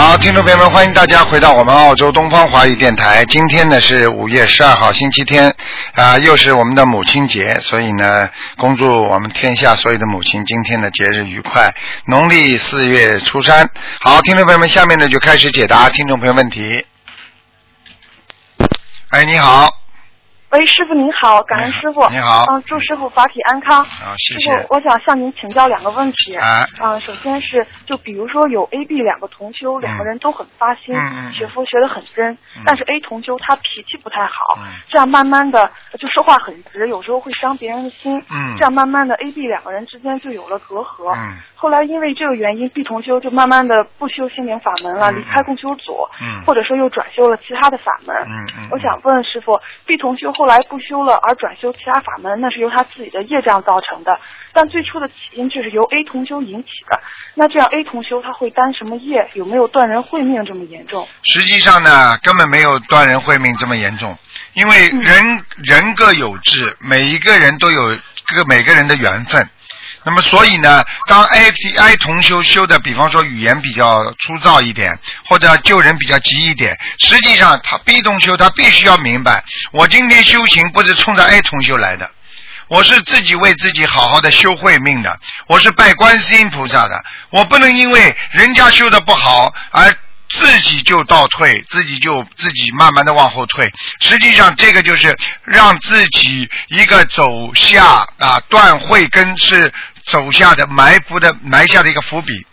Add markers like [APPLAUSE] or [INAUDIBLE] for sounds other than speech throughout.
好，听众朋友们，欢迎大家回到我们澳洲东方华语电台。今天呢是五月十二号，星期天，啊、又是我们的母亲节，所以呢，恭祝我们天下所有的母亲今天的节日愉快。农历四月初三，好，听众朋友们，下面呢就开始解答听众朋友问题。哎，你好，喂，师傅您好，感恩师傅。你好嗯，祝师傅法体安康。啊，谢师傅，。我想向您请教两个问题。啊，嗯，首先是就比如说有 A、B 两个同修，两个人都很发心，学佛学得很真，嗯但是 A 同修他脾气不太好，嗯这样慢慢的就说话很直，有时候会伤别人的心，嗯这样慢慢的 A、B 两个人之间就有了隔阂。嗯后来因为这个原因，B 同修就慢慢的不修心灵法门了，嗯离开共修组，嗯或者说又转修了其他的法门。嗯嗯，我想问师傅，B 同修后来不修了，而转修其他法门，那是由他自己的业障造成的。但最初的起因却是由 A 同修引起的。那这样 A 同修他会担什么业？有没有断人慧命这么严重？实际上呢，根本没有断人慧命这么严重，因为嗯人、人各有志，每一个人都有个每个人的缘分。那么所以呢，当 A P I 同修修的，比方说语言比较粗糙一点，或者救人比较急一点，实际上他 B 同修他必须要明白，我今天修行不是冲着 A 同修来的。我是自己为自己好好的修慧命的，我是拜观世音菩萨的，我不能因为人家修的不好而自己就倒退，自己就自己慢慢的往后退。实际上，这个就是让自己一个走下啊断慧根是走下的埋伏的埋下的一个伏笔。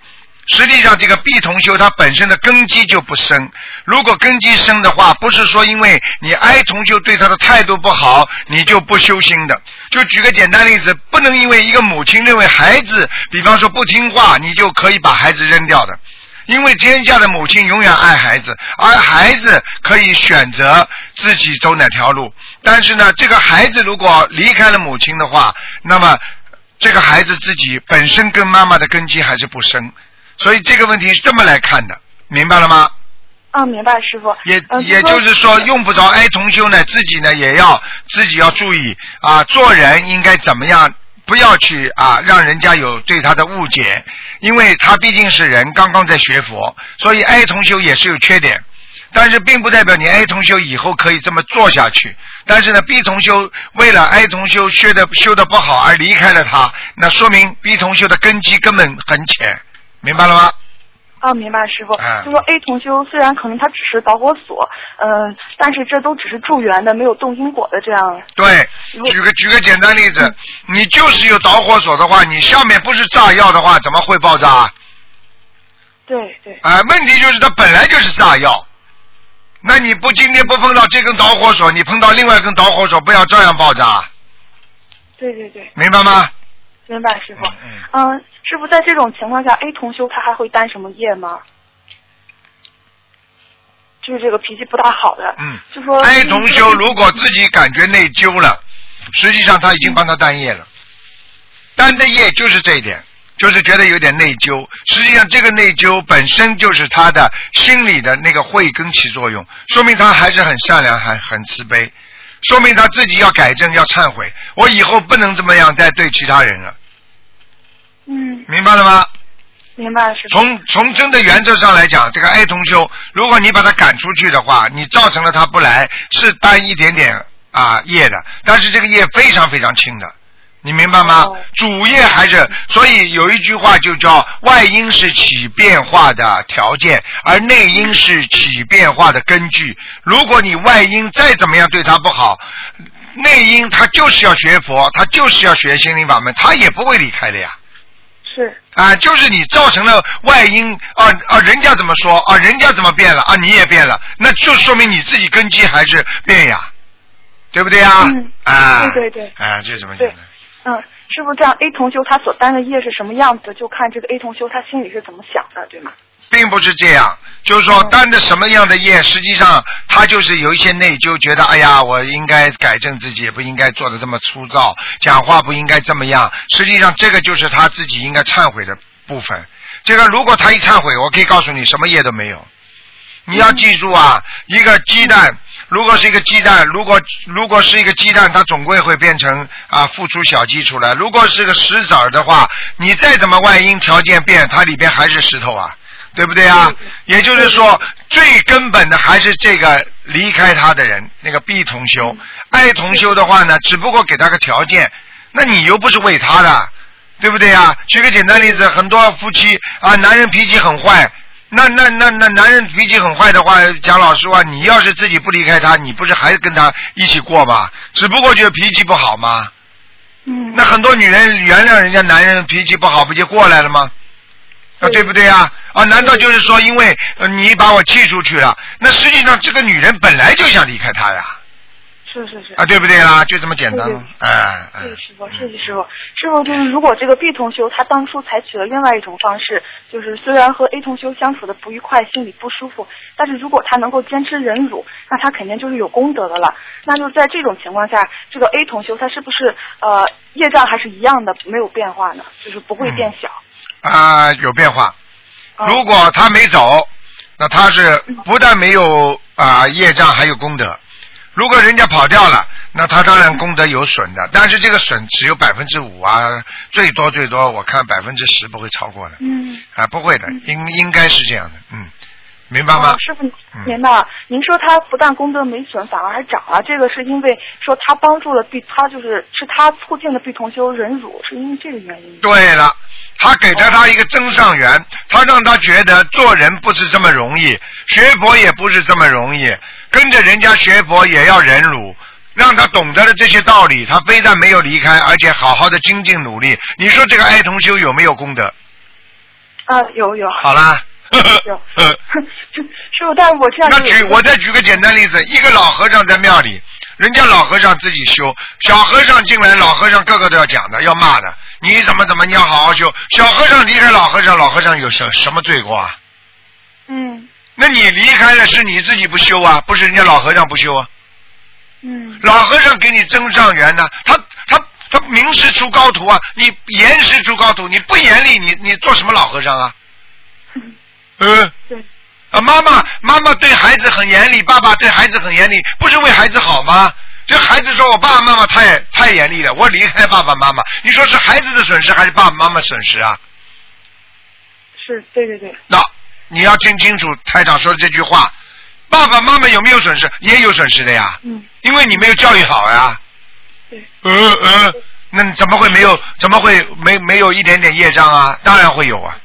实际上，这个 B 同修它本身的根基就不深。如果根基深的话，不是说因为你 I 同修对他的态度不好，你就不修心的。就举个简单例子，不能因为一个母亲认为孩子，比方说不听话，你就可以把孩子扔掉的。因为天下的母亲永远爱孩子，而孩子可以选择自己走哪条路。但是呢，这个孩子如果离开了母亲的话，那么这个孩子自己本身跟妈妈的根基还是不深。所以这个问题是这么来看的，明白了吗？啊，明白师傅。也嗯也就是说，用不着哀同修呢，自己呢也要自己要注意啊，做人应该怎么样，不要去啊让人家有对他的误解，因为他毕竟是人，刚刚在学佛，所以哀同修也是有缺点。但是并不代表你 A 同修以后可以这么做下去。但是呢，B 同修为了 A 同修修的修的不好而离开了他，那说明 B 同修的根基根本很浅，明白了吗？啊，明白师傅。嗯就说 A 同修虽然可能他只是导火索，嗯、但是这都只是助缘的，没有动因果的这样。对，举个举个简单例子，你就是有导火索的话，你下面不是炸药的话，怎么会爆炸啊？对对。啊，问题就是它本来就是炸药。那你不今天不碰到这根导火索，你碰到另外一根导火索，不要照样爆炸，对对对，明白吗？明白师傅。嗯嗯，师傅，在这种情况下，A 同修他还会担什么业吗？就是这个脾气不大好的，嗯。就说 A 同修如果自己感觉内疚了，实际上他已经帮他担业了，担的业就是这一点，就是觉得有点内疚。实际上这个内疚本身就是他的心理的那个慧根起作用，说明他还是很善良，还很慈悲，说明他自己要改正，要忏悔，我以后不能这么样再对其他人了，嗯，明白了吗？明白师傅。从从真的原则上来讲，这个 A 同修，如果你把他赶出去的话，你造成了他不来，是担一点点啊业的，但是这个业非常非常轻的，你明白吗？哦主业还是，所以有一句话就叫外因是起变化的条件，而内因是起变化的根据。如果你外因再怎么样对他不好，内因他就是要学佛，他就是要学心灵法门，他也不会离开的呀。是啊，就是你造成了外因啊啊，人家怎么说啊，人家怎么变了啊，你也变了，那就说明你自己根基还是变呀，对不对呀？嗯啊，对对对啊，这怎么讲呢？嗯，师傅，这样 A 同修他所担的业是什么样子，就看这个 A 同修他心里是怎么想的，对吗？并不是这样，就是说嗯担着什么样的业，实际上他就是有一些内疚，觉得哎呀，我应该改正自己，也不应该做的这么粗糙，讲话不应该这么样。实际上，这个就是他自己应该忏悔的部分。这个如果他一忏悔，我可以告诉你，什么业都没有。你要记住啊，一个鸡蛋，如果是一个鸡蛋，如果如果是一个鸡蛋，它总归会变成啊孵出小鸡出来。如果是个石子儿的话，你再怎么外因条件变，它里边还是石头啊，对不对啊？也就是说，最根本的还是这个离开他的人，那个 B 同修，爱同修的话呢，只不过给他个条件，那你又不是为他的，对不对啊？举个简单例子，很多夫妻啊，男人脾气很坏。那那那那男人脾气很坏的话，讲老实话，你要是自己不离开他，你不是还跟他一起过吗？只不过就脾气不好吗？嗯。那很多女人原谅人家男人脾气不好，不就过来了吗？啊，对不对啊？啊，难道就是说，因为你把我气出去了？那实际上这个女人本来就想离开他呀。是是是。啊，对不对啦？就这么简单。哎哎。谢谢师傅，谢谢师傅。师傅就是，如果这个 B 同修他当初采取了另外一种方式，就是虽然和 A 同修相处的不愉快，心里不舒服，但是如果他能够坚持忍辱，那他肯定就是有功德的了。那就在这种情况下，这个 A 同修他是不是呃业障还是一样的，没有变化呢？就是不会变小。啊，有变化。如果他没走，那他是不但没有啊业障，还有功德。如果人家跑掉了，那他当然功德有损的，但是这个损只有百分之五啊，最多最多我看百分之十不会超过的。嗯。啊，不会的，应应该是这样的，嗯，明白吗？师傅，明白。您说他不但功德没损，反而还涨了，这个是因为说他帮助了毕，他就是是他促进了毕同修忍辱，是因为这个原因。对了，他给了他一个增上缘，他让他觉得做人不是这么容易，学佛也不是这么容易。跟着人家学佛也要忍辱，让他懂得了这些道理，他非但没有离开，而且好好的精进努力。你说这个爱同修有没有功德？啊，有有。好啦。[LAUGHS] 呵呵。师傅，但是我这样。那举我再举个简单例子，一个老和尚在庙里，人家老和尚自己修，小和尚进来，老和尚个个都要讲的，要骂的。你怎么怎么，你要好好修。小和尚离开老和尚，老和尚有什什么罪过啊？嗯。那你离开了是你自己不修啊，不是人家老和尚不修啊。嗯。老和尚给你增上缘呢，他他他明师出高徒啊，你严师出高徒，你不严厉，你你做什么老和尚啊？嗯。对。啊，妈妈妈妈对孩子很严厉，爸爸对孩子很严厉，不是为孩子好吗？这孩子说我爸爸妈妈太太严厉了，我离开爸爸妈妈，你说是孩子的损失还是爸爸妈妈损失啊？是对对对。那。你要听清楚台长说的这句话，爸爸妈妈有没有损失？也有损失的呀。嗯。因为你没有教育好呀。对。嗯嗯，那怎么会没有？怎么会没没有一点点业障啊？当然会有啊。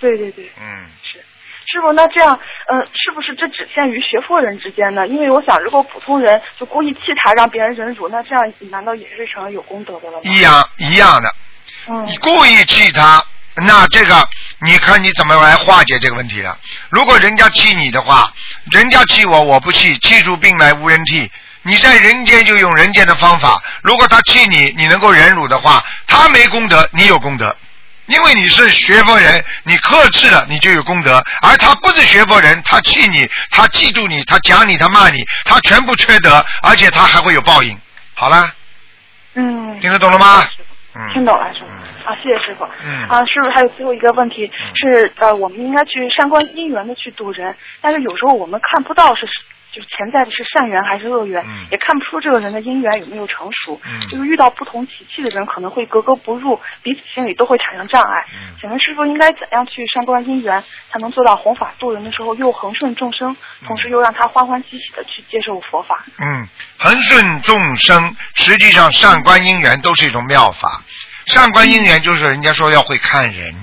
对对对。嗯。是，师傅，那这样，嗯，是不是这只限于学佛人之间呢？因为我想，如果普通人就故意气他，让别人忍辱，那这样难道也是成了有功德的了吗？一样一样的。嗯。你故意气他。那这个，你看你怎么来化解这个问题了？如果人家气你的话，人家气我，我不气，气出病来无人替。你在人间就用人间的方法。如果他气你，你能够忍辱的话，他没功德，你有功德，因为你是学佛人，你克制了，你就有功德。而他不是学佛人，他气你，他嫉妒你，他讲你，他骂你，他全部缺德，而且他还会有报应。好了。嗯。听得懂了吗？听懂了，师傅。啊，谢谢师傅。嗯。啊，师傅，还有最后一个问题是，呃，我们应该去善观因缘的去度人，但是有时候我们看不到是，就是潜在的是善缘还是恶缘，也看不出这个人的因缘有没有成熟。嗯。就是遇到不同习气的人，可能会格格不入，彼此心里都会产生障碍。嗯。请问师傅应该怎样去善观因缘，才能做到弘法度人的时候又恒顺众生，同时又让他欢欢喜喜的去接受佛法？嗯，恒顺众生，实际上善观因缘都是一种妙法。善观因缘就是人家说要会看人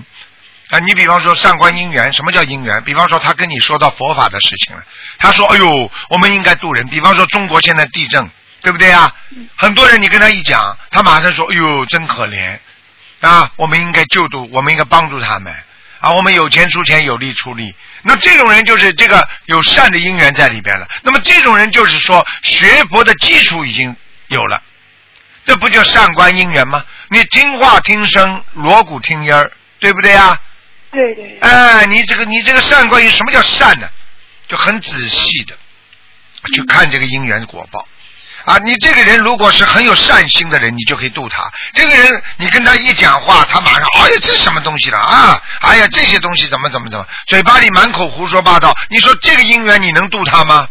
啊，你比方说善观因缘，什么叫因缘？比方说他跟你说到佛法的事情了，他说：“哎呦，我们应该渡人。”比方说中国现在地震，对不对啊？很多人你跟他一讲，他马上说：“哎呦，真可怜啊！我们应该救度，我们应该帮助他们啊！我们有钱出钱，有力出力。”那这种人就是这个有善的因缘在里边了。那么这种人就是说学佛的基础已经有了。这不叫善观因缘吗？你听话听声，锣鼓听音儿，对不对啊？对对。哎，你这个你这个善观于，什么叫善呢？就很仔细的去看这个因缘果报，啊，你这个人如果是很有善心的人，你就可以度他。这个人，你跟他一讲话，他马上，哎呀，这是什么东西了啊？哎呀，这些东西怎么怎么怎么，嘴巴里满口胡说八道。你说这个姻缘你能度他吗？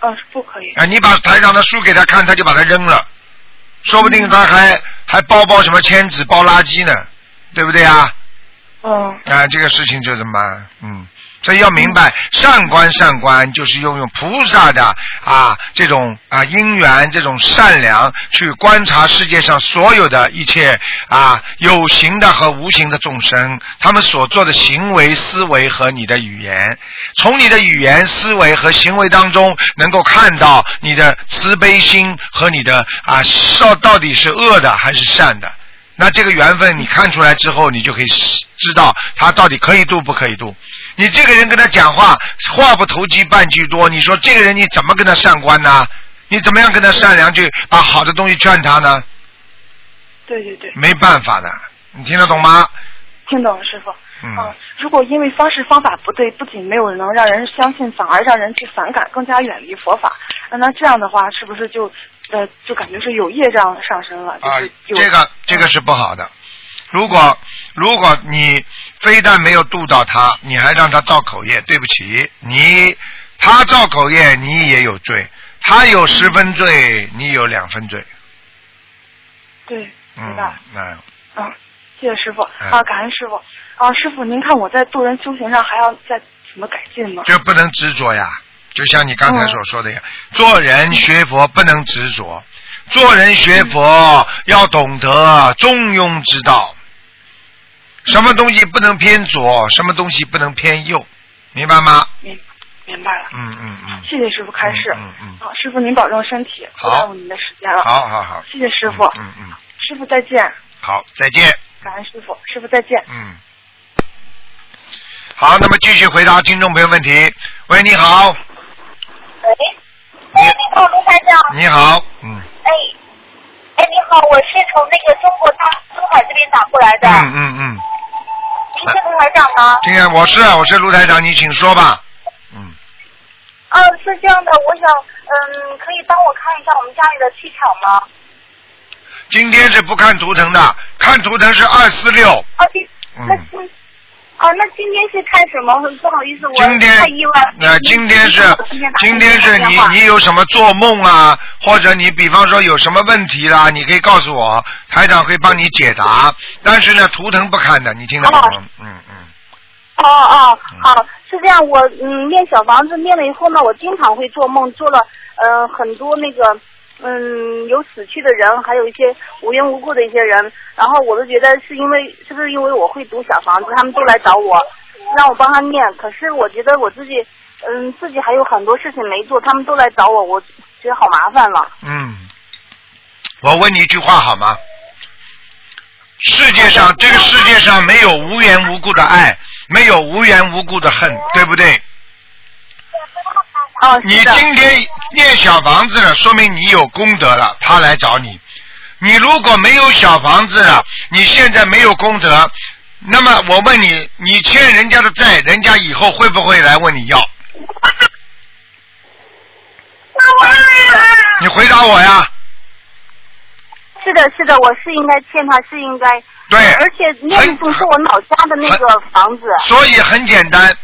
啊，不可以。啊，你把台上的书给他看，他就把它扔了，说不定他还还包包什么签纸包垃圾呢，对不对啊？嗯啊，这个事情就这么，嗯。所以要明白，善观善观就是用用菩萨的啊这种啊因缘，这种善良去观察世界上所有的一切啊有形的和无形的众生，他们所做的行为、思维和你的语言，从你的语言、思维和行为当中，能够看到你的慈悲心和你的啊到到底是恶的还是善的。那这个缘分你看出来之后，你就可以知道他到底可以度不可以度。你这个人跟他讲话，话不投机半句多，你说这个人你怎么跟他善观呢？你怎么样跟他善良去把好的东西劝他呢？对对对，没办法的，你听得懂吗？听懂了，师傅。嗯啊，如果因为方式方法不对，不仅没有能让人相信，反而让人去反感，更加远离佛法。那那这样的话，是不是就呃就感觉是有业障上升了？就啊这个这个是不好的。如果如果你非但没有度到他，你还让他造口业，对不起，你他造口业，你也有罪，他有十分罪，你有两分罪。对，嗯明白。，那嗯，谢谢师傅嗯啊，感恩师傅啊，师傅，您看我在渡人修行上还要再怎么改进吗？就不能执着呀，就像你刚才所说的呀，嗯做人学佛不能执着，做人学佛要懂得中庸之道，什么东西不能偏左，什么东西不能偏右，明白吗？明明白了。嗯嗯嗯，谢谢师傅开示。嗯嗯好，师傅您保重身体，不好耽误您的时间了。好好好，谢谢师傅，嗯嗯，师傅再见，好，再见。感恩师傅，师傅再见。嗯，好，那么继续回答听众朋友问题。喂，你好，喂，哎，你好，卢台长。你好，嗯哎，哎，你好，我是从那个中国大珠海这边打过来的。嗯嗯嗯，您是卢台长吗？今天我是我是卢台长，你请说吧。嗯，嗯，是这样的，我想，嗯，可以帮我看一下我们家里的气场吗？今天是不看图腾的，看图腾是二四六。哦，今嗯哦，那今天是看什么？不好意思，我今天太意外了。那今天是今天是你你有什么做梦啊，或者你比方说有什么问题啦，你可以告诉我，台长会帮你解答。但是呢，图腾不看的，你听得懂吗？嗯嗯。哦哦嗯，好，是这样，我嗯念小房子念了以后呢，我经常会做梦，做了呃很多那个嗯有死去的人，还有一些无缘无故的一些人，然后我都觉得是因为是不是因为我会读小房子，他们都来找我，让我帮他念，可是我觉得我自己嗯自己还有很多事情没做，他们都来找我，我觉得好麻烦了。嗯，我问你一句话好吗？世界上这个世界上没有无缘无故的爱，没有无缘无故的恨，对不对？哦，你，今天念小房子了，说明你有功德了，他来找你。你如果没有小房子了，你现在没有功德，那么我问你，你欠人家的债，人家以后会不会来问你要？你回答我呀。是的，是的，我是应该欠他，是应该。对而且那一种是我老家的那个房子。所以很简单，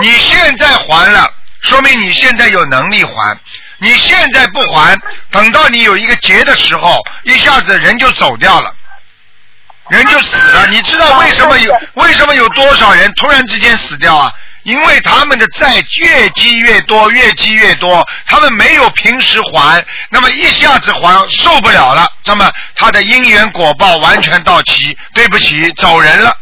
你现在还了，说明你现在有能力还。你现在不还，等到你有一个劫的时候，一下子人就走掉了，人就死了。你知道为什么有为什么有多少人突然之间死掉啊？因为他们的债越积越多，越积越多，他们没有平时还，那么一下子还受不了了，那么他的因缘果报完全到齐，对不起，走人了。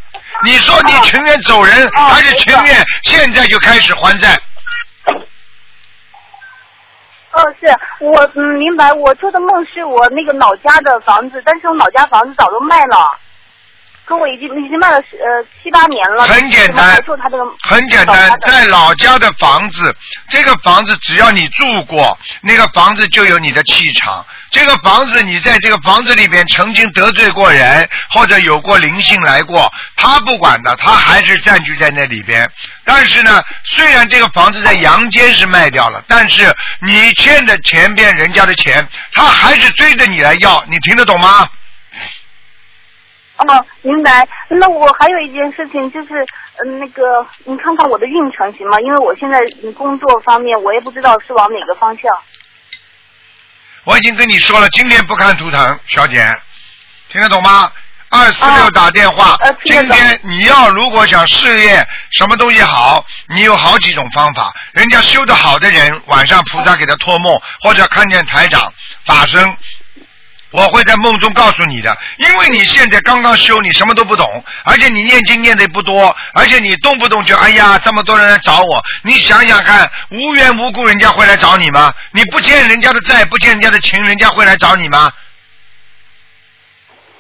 你说你情愿走人，哦还是情愿现在就开始还债？哦，是我嗯明白，我做的梦是我那个老家的房子，但是我老家房子早都卖了。可我已经已经卖了呃七八年了，很简单怎么还做他这个很简单在老家的房子，这个房子只要你住过，那个房子就有你的气场。这个房子你在这个房子里边曾经得罪过人，或者有过灵性来过，他不管的，他还是占据在那里边。但是呢，虽然这个房子在阳间是卖掉了，但是你欠的前边人家的钱，他还是追着你来要，你听得懂吗？哦，明白。那我还有一件事情就是，嗯、那个你看看我的运程行吗？因为我现在嗯工作方面我也不知道是往哪个方向。我已经跟你说了，今天不看图腾，小姐，听得懂吗？二四六哦打电话，今天你要如果想事业什么东西好，你有好几种方法。人家修得好的人，晚上菩萨给他托梦，或者看见台长法身。我会在梦中告诉你的，因为你现在刚刚修，你什么都不懂，而且你念经念的不多，而且你动不动就哎呀，这么多人来找我，你想想看，无缘无故人家会来找你吗？你不欠人家的债，不欠人家的情，人家会来找你吗？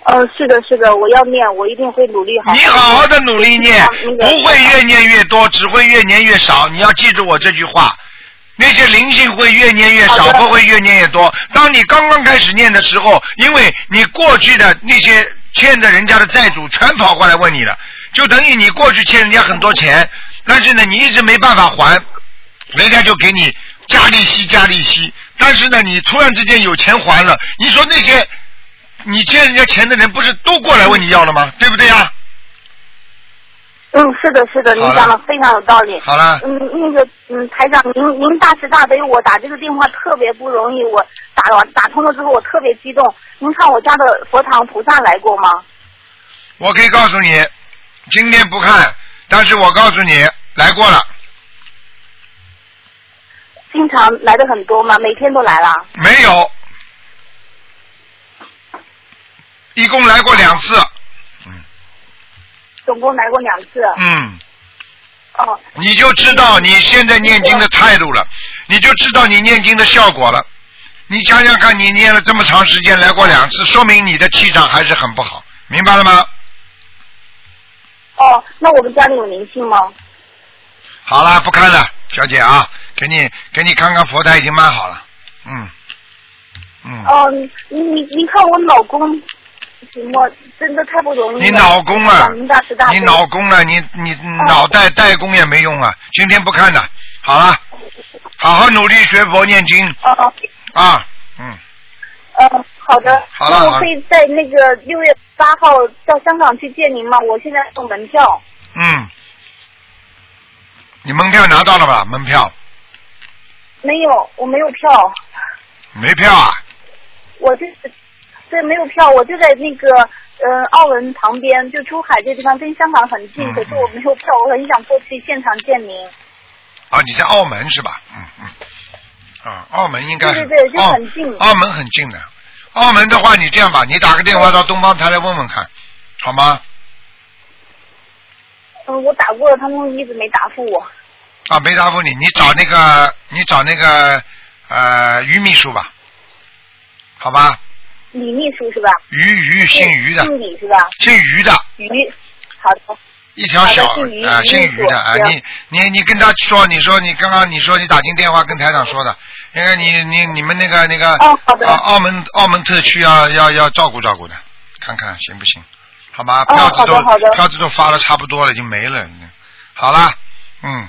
呃，是的，是的，我要念，我一定会努力好。你好好的努力念，不会越念越多，只会越念越少。你要记住我这句话。那些灵性会越念越少，不会越念越多。当你刚刚开始念的时候，因为你过去的那些欠着人家的债主全跑过来问你了，就等于你过去欠人家很多钱，但是呢，你一直没办法还，人家就给你加利息加利息。但是呢，你突然之间有钱还了，你说那些你欠人家钱的人不是都过来问你要了吗？对不对呀？嗯，是的，是的，您讲的非常有道理。好了，嗯，那个，嗯，台长，您您大慈大悲，我打这个电话特别不容易，我打完打通了之后，我特别激动。您看我家的佛堂菩萨来过吗？我可以告诉你，今天不看，但是我告诉你来过了，经常来的很多吗？每天都来了？没有，一共来过两次，总共来过两次。嗯，哦，你就知道你现在念经的态度了，你就知道你念经的效果了。你想想看，你念了这么长时间，来过两次，说明你的气场还是很不好，明白了吗？哦，那我们家里有灵性吗？好啦，不看了，小姐啊，给你给你看看佛台已经蛮好了，嗯嗯。哦，你你你看我老公，行吗？真的太不容易了。你老公啊大大，你脑功了，你你脑袋代工也没用啊！今天不看了，好了，好好努力学佛念经哦哦。啊，嗯，嗯，好的。好了那我可以在那个六月八号到香港去见您吗？我现在送门票。嗯，你门票拿到了吧？门票没有，我没有票，没票啊？我这就是对没有票，我就在那个呃澳门旁边，就珠海这地方，跟香港很近，嗯可是我没有票，我很想过去现场见您。啊，你在澳门是吧？嗯嗯。啊，澳门应该对对对就澳很近澳门很近的。澳门的话，你这样吧，你打个电话到东方台来问问看，好吗？嗯，我打过了，他们一直没答复我。啊，没答复你，你找那个，你找那个呃于秘书吧，好吧？李秘书是吧？于于姓于的，姓李是吧？姓于的，于，好的。一条小啊，姓于的啊，你你你跟他说，你说你刚刚你说你打进电话跟台长说的，那个你你你们那个那个哦好的啊澳门澳门特区要要要照顾照顾的，看看行不行？好吧，哦票子都票子都发的差不多了，已经没了。好了，嗯。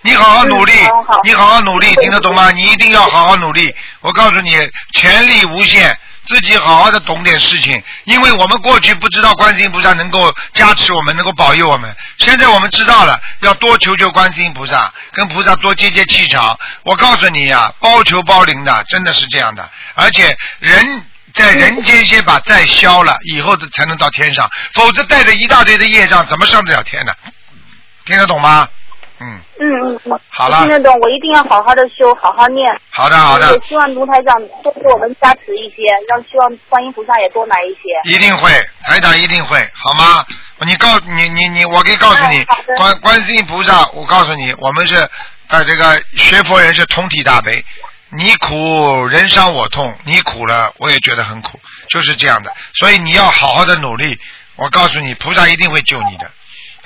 你好好努力，嗯好好你好好努力，听得懂吗？你一定要好好努力。我告诉你，潜力无限，自己好好的懂点事情。因为我们过去不知道观世音菩萨能够加持我们，能够保佑我们。现在我们知道了，要多求求观世音菩萨，跟菩萨多接接气场。我告诉你呀、包求包灵的，真的是这样的。而且人在人间先把债消了，以后才能到天上，否则带着一大堆的业障，怎么上得了天呢？听得懂吗？嗯，嗯嗯嗯，好了听得懂，我一定要好好的修，好好念。好的好的也，希望卢台长多给我们加持一些，让希望观音菩萨也多来一些。一定会，台长一定会，好吗？你告你你你，我可以告诉你哎，观观世音菩萨，我告诉你，我们是呃这个学佛人是同体大悲。你苦人伤我痛，你苦了我也觉得很苦，就是这样的。所以你要好好的努力，我告诉你，菩萨一定会救你的。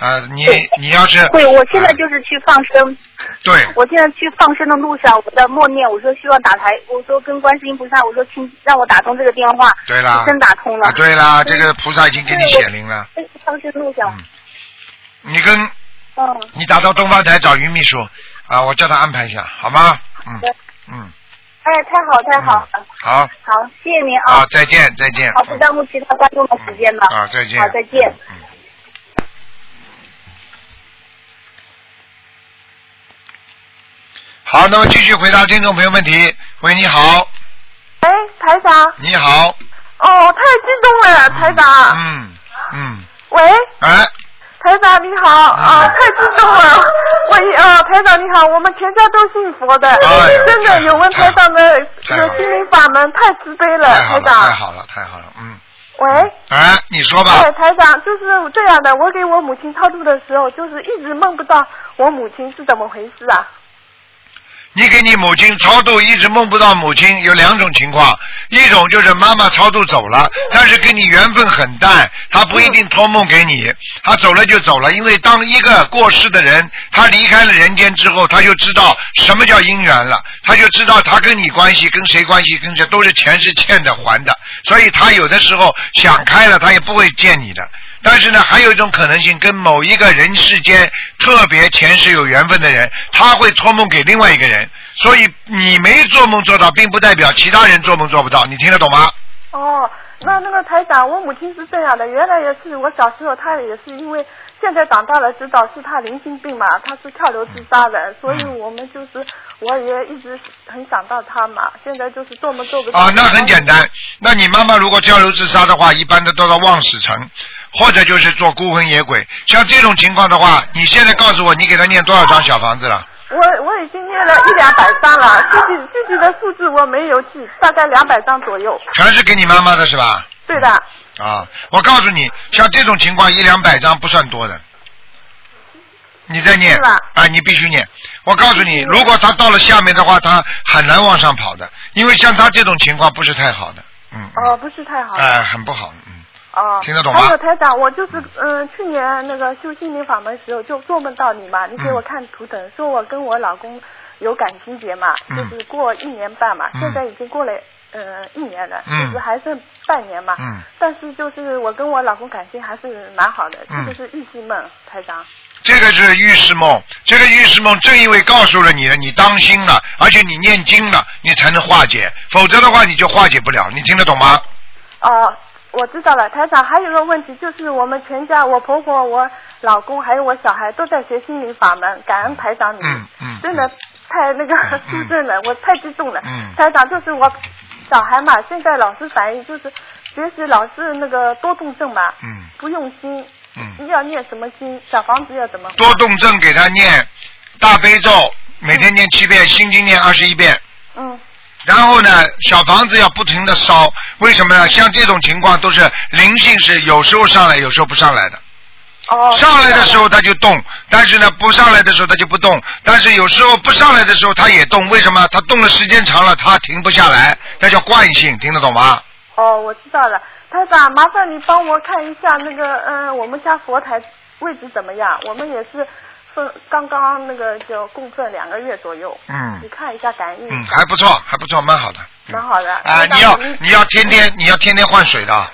啊，你你要是对，我现在啊就是去放生。对，我现在去放生的路上，我在默念，我说希望打台，我说跟观世音菩萨，我说请让我打通这个电话，对啦，真打通了。啊，对啦，这个菩萨已经给你显灵了。哎，放生路上，嗯，你跟嗯，你打到东方台找于秘书啊，我叫他安排一下，好吗？嗯嗯，哎，太好太好了，好，好，谢谢您好啊，，再见再见。好，不耽误其他观众的时间了，啊，再见。好，再见。嗯。好，那么继续回答听众朋友问题。喂，你好，哎，台长，你好，哦，太激动了，台长。嗯嗯，喂，哎，台长你好，啊、太激动了。我啊，台长你好，我们全家都信佛的，哎 [LAUGHS] 真的有问台长的太好了这个心灵法门，太慈悲了，太好了，太。好了，太好了，嗯，喂。哎，你说吧哎，，台长，就是这样的，我给我母亲超度的时候，就是一直梦不到我母亲是怎么回事啊？你给你母亲超度，一直梦不到母亲，有两种情况，一种就是妈妈超度走了，但是跟你缘分很淡，她不一定托梦给你，她走了就走了，因为当一个过世的人，他离开了人间之后，他就知道什么叫姻缘了，他就知道他跟你关系，跟谁关系，跟谁都是前世欠的还的，所以他有的时候想开了，他也不会见你的。但是呢，还有一种可能性，跟某一个人世间特别前世有缘分的人，他会托梦给另外一个人，所以你没做梦做到，并不代表其他人做梦做不到，你听得懂吗？哦，那那个台长，我母亲是这样的，原来也是我小时候，她也是因为现在长大了知道是她灵性病嘛，她是跳楼自杀的，所以我们就是我也一直很想到她嘛，现在就是做梦做不到。啊，那很简单。那你妈妈如果跳楼自杀的话，一般的都到望死城，或者就是做孤魂野鬼。像这种情况的话，你现在告诉我，你给他念多少张小房子了？我我已经念了一两百张了，具体具体的数字我没有记，大概两百张左右。全是给你妈妈的是吧？对的，啊，我告诉你，像这种情况一两百张不算多的，你再念是吧啊，你必须念。我告诉你，如果他到了下面的话，他很难往上跑的，因为像他这种情况不是太好的，嗯，哦，不是太好。哎、很不好，嗯，哦，听得懂吗还有台长，我就是嗯，去年那个修心灵法门时候就做梦到你嘛，你给我看图腾，说我跟我老公有感情结嘛，嗯就是过一年半嘛，嗯现在已经过了嗯一年了，嗯就是还剩半年嘛。嗯但是就是我跟我老公感情还是蛮好的，嗯这个是预期梦，台长。这个是预示梦，这个预示梦正因为告诉了你了，你当心了，而且你念经了，你才能化解，否则的话你就化解不了，你听得懂吗？哦，我知道了，台长。还有一个问题就是，我们全家，我婆婆、我老公还有我小孩都在学心灵法门，感恩台长你，嗯嗯真的太那个嗯助阵了，我太激动了。嗯台长，就是我小孩嘛，现在老是反映就是学习老是那个多动症嘛，嗯不用心，嗯，要念什么经，小房子要怎么？多动症给他念大悲咒，每天念七遍，心经念二十一遍。嗯，然后呢，小房子要不停的烧，为什么呢？像这种情况都是灵性是有时候上来，有时候不上来的。哦。上来的时候它就动，但是呢不上来的时候它就不动，但是有时候不上来的时候它也动，为什么？它动的时间长了，它停不下来，那叫惯性，听得懂吗？哦，我知道了，台长，麻烦你帮我看一下那个，嗯、我们家佛台位置怎么样？我们也是分刚刚那个就供奉两个月左右，嗯你看一下感应，嗯，还不错，还不错，蛮好的。嗯蛮好的。啊，你要你要天天你要天天换水的，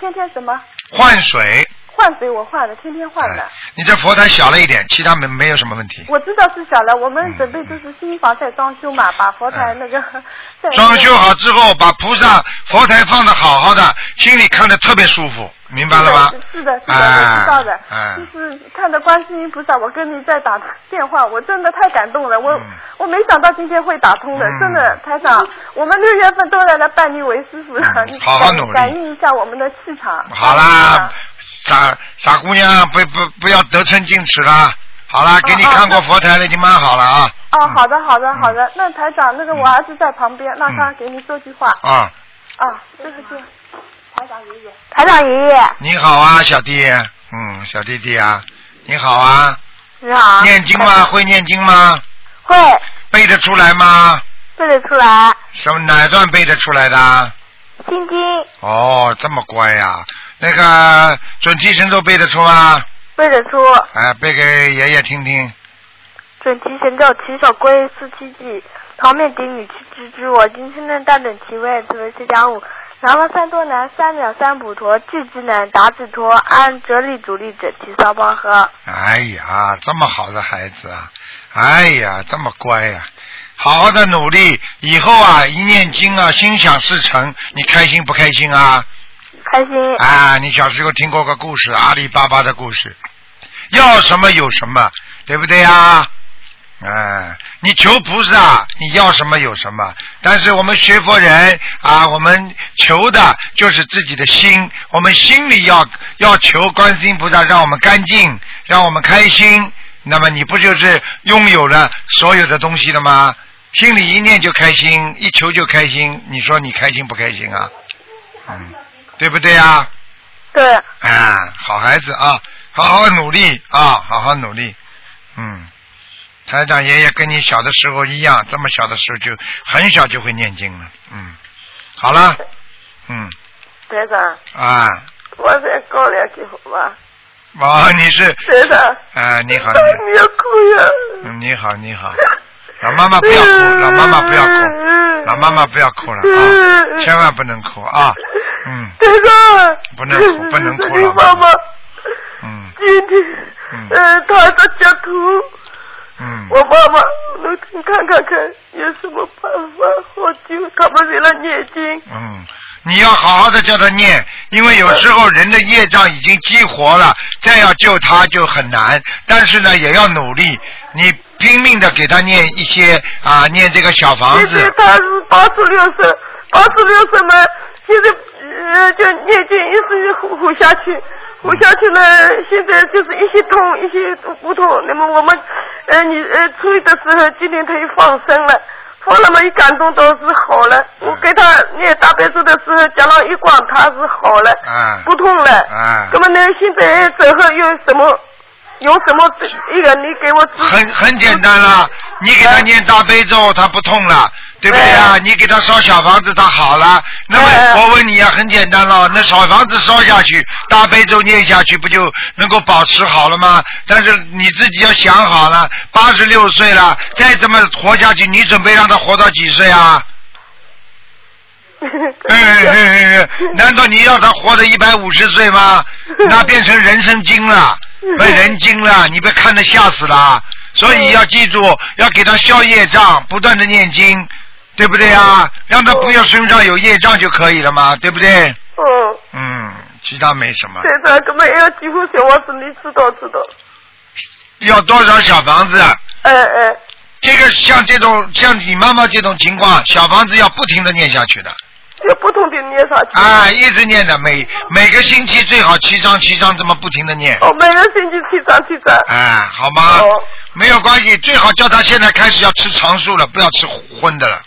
天天什么换水。换水我换的，天天换的。哎你这佛台小了一点，其他没没有什么问题。我知道是小了，我们嗯准备就是新房在装修嘛，把佛台那个 [LAUGHS] 在装修好之后，把菩萨佛台放的好好的，心里看着特别舒服，明白了吗？是的，是的，哎我知道的。哎就是看到观世音菩萨，我跟你在打电话，我真的太感动了。我、嗯我没想到今天会打通的，嗯真的，台长，我们六月份都来了拜你为师傅了，嗯你好好努力感感应一下我们的气场。好啦，傻傻姑娘，不不不要得寸进尺了。好了，给你看过佛台了，已经蛮好了啊。哦，好的，好的，嗯好的。那台长，那个我儿子在旁边，让他给你说句话。啊，啊，对不起台长爷爷。台长爷爷，你好啊，小弟，嗯，小弟弟啊，你好啊。你好念经吗？会念经吗？会背得出来吗？背得出来。什么哪段背得出来的？心经。哦，这么乖呀、那个准提神咒背得出吗？背得出。哎，背给爷爷听听。准提神咒：七手归四七记，头面顶女七蜘蛛，我今生能大等其位，此为释迦五。南无三多难，三藐三普陀，智之难，达子陀，安哲利主力者，提烧包呵。哎呀，这么好的孩子啊！哎呀，这么乖呀、好好的努力，以后啊，一念经啊，心想事成，你开心不开心啊？开心。啊，你小时候听过个故事，阿里巴巴的故事，要什么有什么，对不对呀？哎，你求菩萨，你要什么有什么。但是我们学佛人啊，我们求的就是自己的心，我们心里要要求观世音菩萨让我们干净，让我们开心。那么你不就是拥有了所有的东西了吗？心里一念就开心，一求就开心。你说你开心不开心啊？嗯，对不对呀？对。啊，好孩子啊，好好努力啊，好好努力。嗯，台长爷爷跟你小的时候一样，这么小的时候就很小就会念经了。嗯，好了，嗯台长，啊，我再高两句好吧？哦，你是台长。啊，你好，你要哭呀。嗯你好，你好，老妈妈不要哭，老妈妈不要哭，老妈妈不要哭了啊，千万不能哭啊，嗯，台长。不能哭，不能哭你了，[LAUGHS] 妈妈嗯今天，嗯呃，他在家哭。嗯，我妈妈能看看看有什么办法我就他们为了念经。嗯，你要好好的叫他念，因为有时候人的业障已经激活了，再要救他就很难。但是呢，也要努力，你拼命的给他念一些啊，念这个小房现在子。他是八十六岁，八十六岁嘛，现在呃就念经一直活活下去，活下去呢，现在就是一些痛一些都不痛。那么我们呃你呃初一的时候，今天他又放生了。放了嘛，一感动都是好了。我给他念大悲咒的时候，讲了一广，他是好了，嗯不痛了。啊那么呢，现在走后有什么？有什么一个你给我指很很简单了，你给他念大悲咒，他不痛了，对不对啊？你给他烧小房子，他好了。那么我问你啊，很简单了，那小房子烧下去，大悲咒念下去，不就能够保持好了吗？但是你自己要想好了，八十六岁了，再这么活下去，你准备让他活到几岁啊？嗯嗯嗯嗯，难道你要他活到一百五十岁吗？[LAUGHS] 那变成人生精了，[LAUGHS] 被人精了，你被看得吓死了。所以要记住，要给他消业障，不断的念经，对不对啊？让他不要身上有业障就可以了嘛，对不对？嗯，嗯，其他没什么。现在根本要几乎小房子，你知道知道。要多少小房子？哎哎，这个像这种像你妈妈这种情况，小房子要不停的念下去的。就不同的念下去。啊，一直念的，每每个星期最好七张七张这么不停的念。哦，每个星期七张七张。哎，好吗？没有关系，最好叫他现在开始要吃长素了，不要吃荤的了。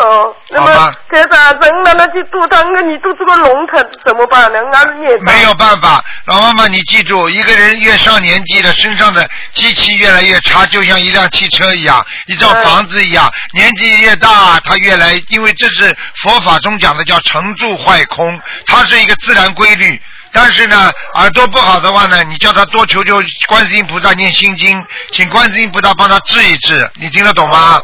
哦，那么好吧台长，人让他去度他，那你肚子个龙腾怎么办呢？俺是念没有办法，老妈妈，你记住，一个人越上年纪了，身上的机器越来越差，就像一辆汽车一样，一幢房子一样，年纪越大，他越来，因为这是佛法中讲的叫成住坏空，它是一个自然规律。但是呢，耳朵不好的话呢，你叫他多求求观世音菩萨念心经，请观世音菩萨帮他治一治，你听得懂吗？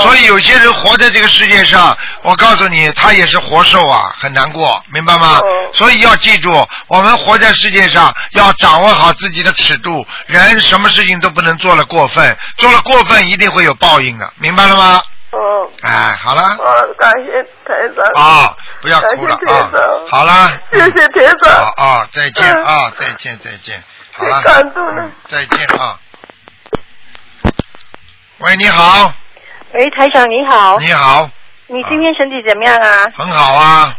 所以有些人活在这个世界上，我告诉你，他也是活受啊，很难过，明白吗？所以要记住，我们活在世界上要掌握好自己的尺度，人什么事情都不能做了过分，做了过分一定会有报应的，明白了吗？哦。哎，好了。哦，感谢台长。啊，不要哭了啊。好了。谢谢台长。啊啊，再见啊，再见再见，好了。感动了嗯再见啊。喂，你好，喂，台长你好。你好，你今天身体怎么样啊？很好啊。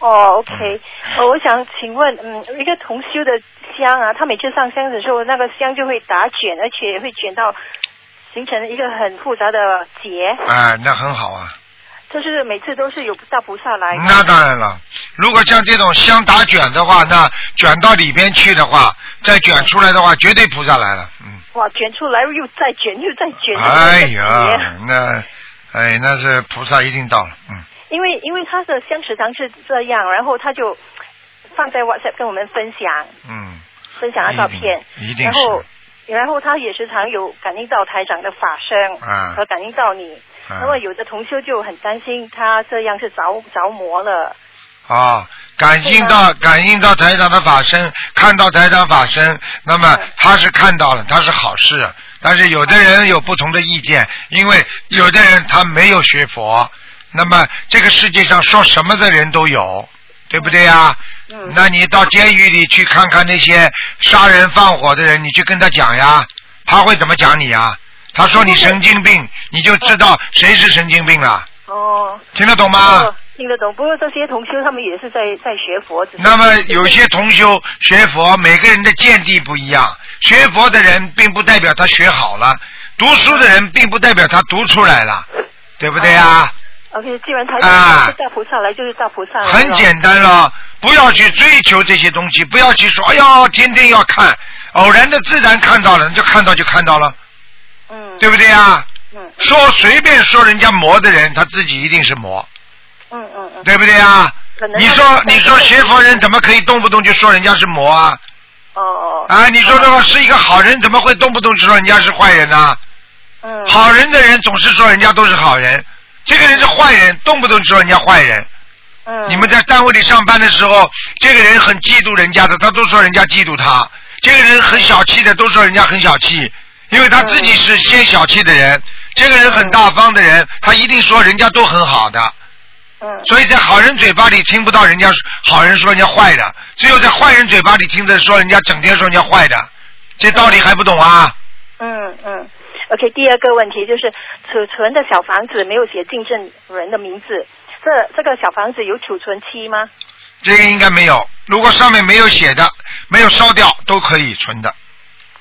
哦，OK，呃，我想请问，嗯，一个同修的香啊，他每次上香的时候，那个香就会打卷，而且会卷到形成一个很复杂的结，哎，那很好啊。就是每次都是有大菩萨来。那当然了，如果像这种香打卷的话，那卷到里边去的话，再卷出来的话，绝对菩萨来了。嗯。哇，卷出来又再卷，又再卷。哎呀，那，哎，那是菩萨一定到了。嗯。因为因为他的香池堂是这样，然后他就放在 WhatsApp 跟我们分享，嗯，分享了照片，一定然后，然后他也时常有感应到台长的法声，啊和感应到你。啊那么有的同修就很担心他这样是着着魔了。啊，感应到感应到台长的法身，看到台长法身，那么嗯他是看到了，他是好事。但是有的人有不同的意见，因为有的人他没有学佛，那么这个世界上说什么的人都有，对不对呀？嗯那你到监狱里去看看那些杀人放火的人，你去跟他讲呀，他会怎么讲你呀？他说你神经病，你就知道谁是神经病了，哦。听得懂吗？哦听得懂，不过这些同修他们也是在在学佛。那么有些同修学佛，每个人的见地不一样。学佛的人并不代表他学好了，读书的人并不代表他读出来了，对不对呀？OK，既然台啊长是大菩萨来，就是大菩萨。很简单了，不要去追求这些东西，不要去说，哎呀，天天要看，偶然的自然看到了，就看到就看到了，嗯。对不对呀？嗯说随便说人家魔的人，他自己一定是魔，嗯嗯嗯。对不对啊？你说你说学佛人怎么可以动不动就说人家是魔啊？哦哦。啊，你说的话是一个好人，怎么会动不动就说人家是坏人呢？嗯。好人的人总是说人家都是好人，这个人是坏人，动不动就说人家坏人。嗯。你们在单位里上班的时候，这个人很嫉妒人家的，他都说人家嫉妒他；这个人很小气的，都说人家很小气，因为他自己是先小气的人。这个人很大方的人，他一定说人家都很好的。嗯。所以在好人嘴巴里听不到人家好人说人家坏的，只有在坏人嘴巴里听着说人家整天说人家坏的，这道理还不懂啊？嗯嗯。OK，第二个问题就是储存的小房子没有写进证人的名字，这这个小房子有储存期吗？这个应该没有，如果上面没有写的，没有烧掉都可以存的，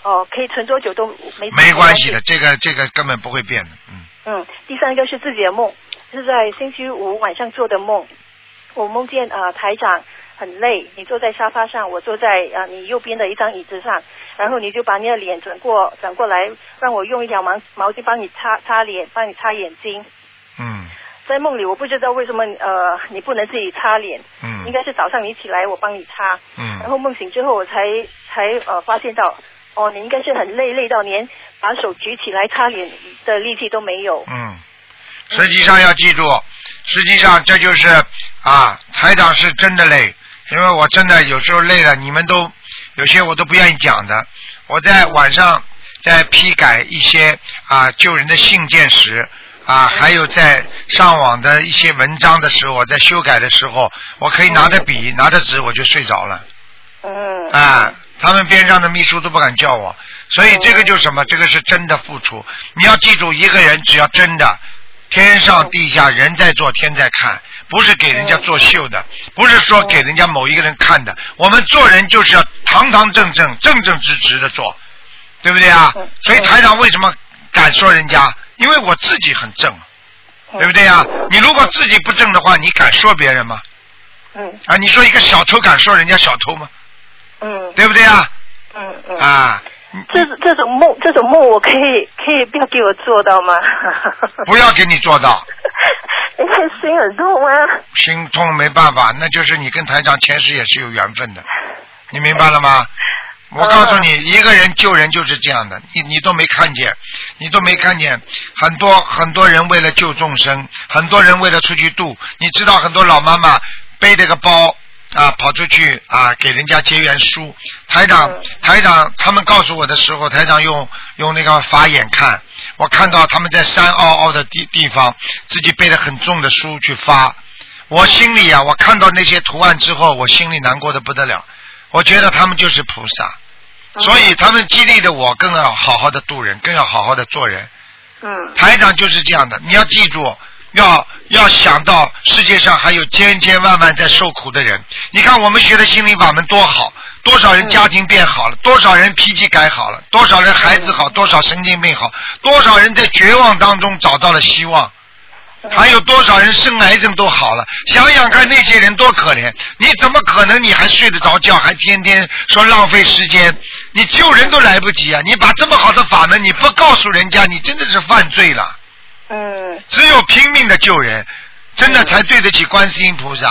哦，可以存多久都没没关系的，。这个这个根本不会变的，嗯。嗯，第三个是自己的梦，是在星期五晚上做的梦。我梦见呃台长很累，你坐在沙发上，我坐在呃你右边的一张椅子上，然后你就把你的脸转过转过来，让我用一条毛毛巾帮你擦擦脸，帮你擦眼睛。嗯在梦里我不知道为什么呃你不能自己擦脸，嗯应该是早上你起来我帮你擦，嗯然嗯后梦醒之后我才才呃发现到，哦你应该是很累，累到连把手举起来擦脸的力气都没有。嗯，实际上要记住，实际上这就是啊，台长是真的累，因为我真的有时候累了，你们都有些我都不愿意讲的。我在晚上在批改一些啊救人的信件时。啊，还有在上网的一些文章的时候，我在修改的时候，我可以拿着笔、拿着纸，我就睡着了。嗯。啊，他们边上的秘书都不敢叫我，所以这个就是什么？这个是真的付出。你要记住，一个人只要真的，天上地下人在做，天在看，不是给人家作秀的，不是说给人家某一个人看的。我们做人就是要堂堂正正、正正直直的做，对不对啊？所以台长为什么敢说人家？因为我自己很正，对不对啊？你如果自己不正的话，你敢说别人吗？嗯啊，你说一个小偷敢说人家小偷吗？嗯对不对啊？嗯嗯。啊，这这种梦，这种梦我可以可以不要给我做到吗？[LAUGHS] 不要给你做到，[LAUGHS] 因为心很痛啊。心痛没办法，那就是你跟台长前世也是有缘分的，你明白了吗？我告诉你，一个人救人就是这样的，你你都没看见，你都没看见，很多很多人为了救众生，很多人为了出去度，你知道很多老妈妈背着个包啊跑出去啊给人家结缘书，台长台长他们告诉我的时候，台长用用那个法眼看，我看到他们在山坳坳的地地方，自己背着很重的书去发，我心里啊，我看到那些图案之后，我心里难过的不得了，我觉得他们就是菩萨。所以他们激励的我更要好好的度人，更要好好的做人。嗯。台长就是这样的，你要记住，要要想到世界上还有千千万万在受苦的人。你看我们学的心灵法门多好，多少人家庭变好了，多少人脾气改好了，多少人孩子好，多少神经病好，多少人在绝望当中找到了希望。还有多少人生癌症都好了？想想看，那些人多可怜！你怎么可能你还睡得着觉，还天天说浪费时间？你救人都来不及啊！你把这么好的法门你不告诉人家，你真的是犯罪了。嗯。只有拼命的救人，真的才对得起观世音菩萨。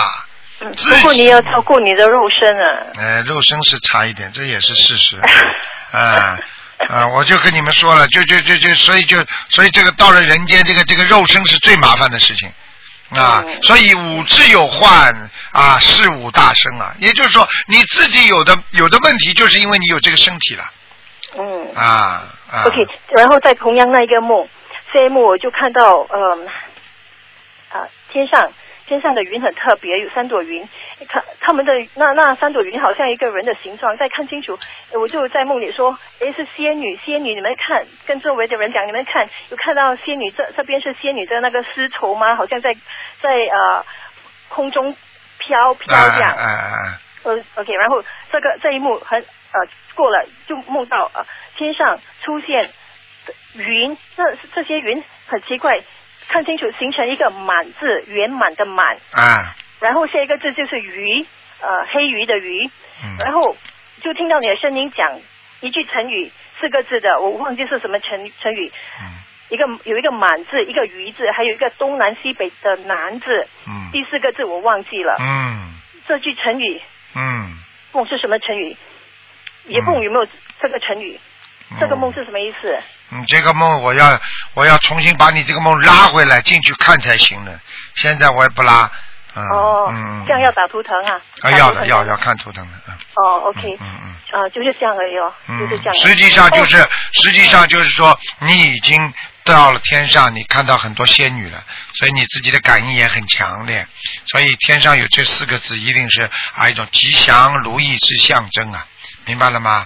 嗯，自不过你要超过你的肉身啊。呃，肉身是差一点，这也是事实。[LAUGHS] 啊啊，我就跟你们说了，就就就就，所以就所以这个到了人间，这个这个肉身是最麻烦的事情。啊，嗯所以五智有患啊，事五大生啊。也就是说，你自己有的有的问题，就是因为你有这个身体了嗯。啊啊。OK，然后再同样那一个梦，这一幕我就看到，嗯，啊，天上天上的云很特别，有三朵云，看他们的那那三朵云好像一个人的形状，再看清楚，呃我就在梦里说，诶，是仙女，仙女，你们看，跟周围的人讲，你们看，有看到仙女这这边是仙女的那个丝绸吗？好像在在呃空中飘飘这样。呃，OK，然后这个这一幕很呃过了，就梦到呃天上出现云，这这些云很奇怪，看清楚形成一个满字，圆满的满，啊，然后下一个字就是鱼，呃黑鱼的鱼，嗯。然后就听到你的声音讲一句成语，四个字的，我忘记是什么成成语，嗯。一个有一个满字，一个鱼字，还有一个东南西北的南字，嗯。第四个字我忘记了，嗯。这句成语嗯。梦是什么成语？也梦有没有这个成语？这个梦是什么意思？嗯，这个梦我要我要重新把你这个梦拉回来进去看才行呢，现在我也不拉。嗯、哦，嗯，这样要打图腾啊？啊要的要要看图腾的，嗯。哦，OK，嗯嗯啊，就是这样而已哦，就是这样。实际上就是、哦。实际上就是说你已经到了天上，你看到很多仙女了，所以你自己的感应也很强烈，所以天上有这四个字一定是啊一种吉祥如意之象征啊，明白了吗？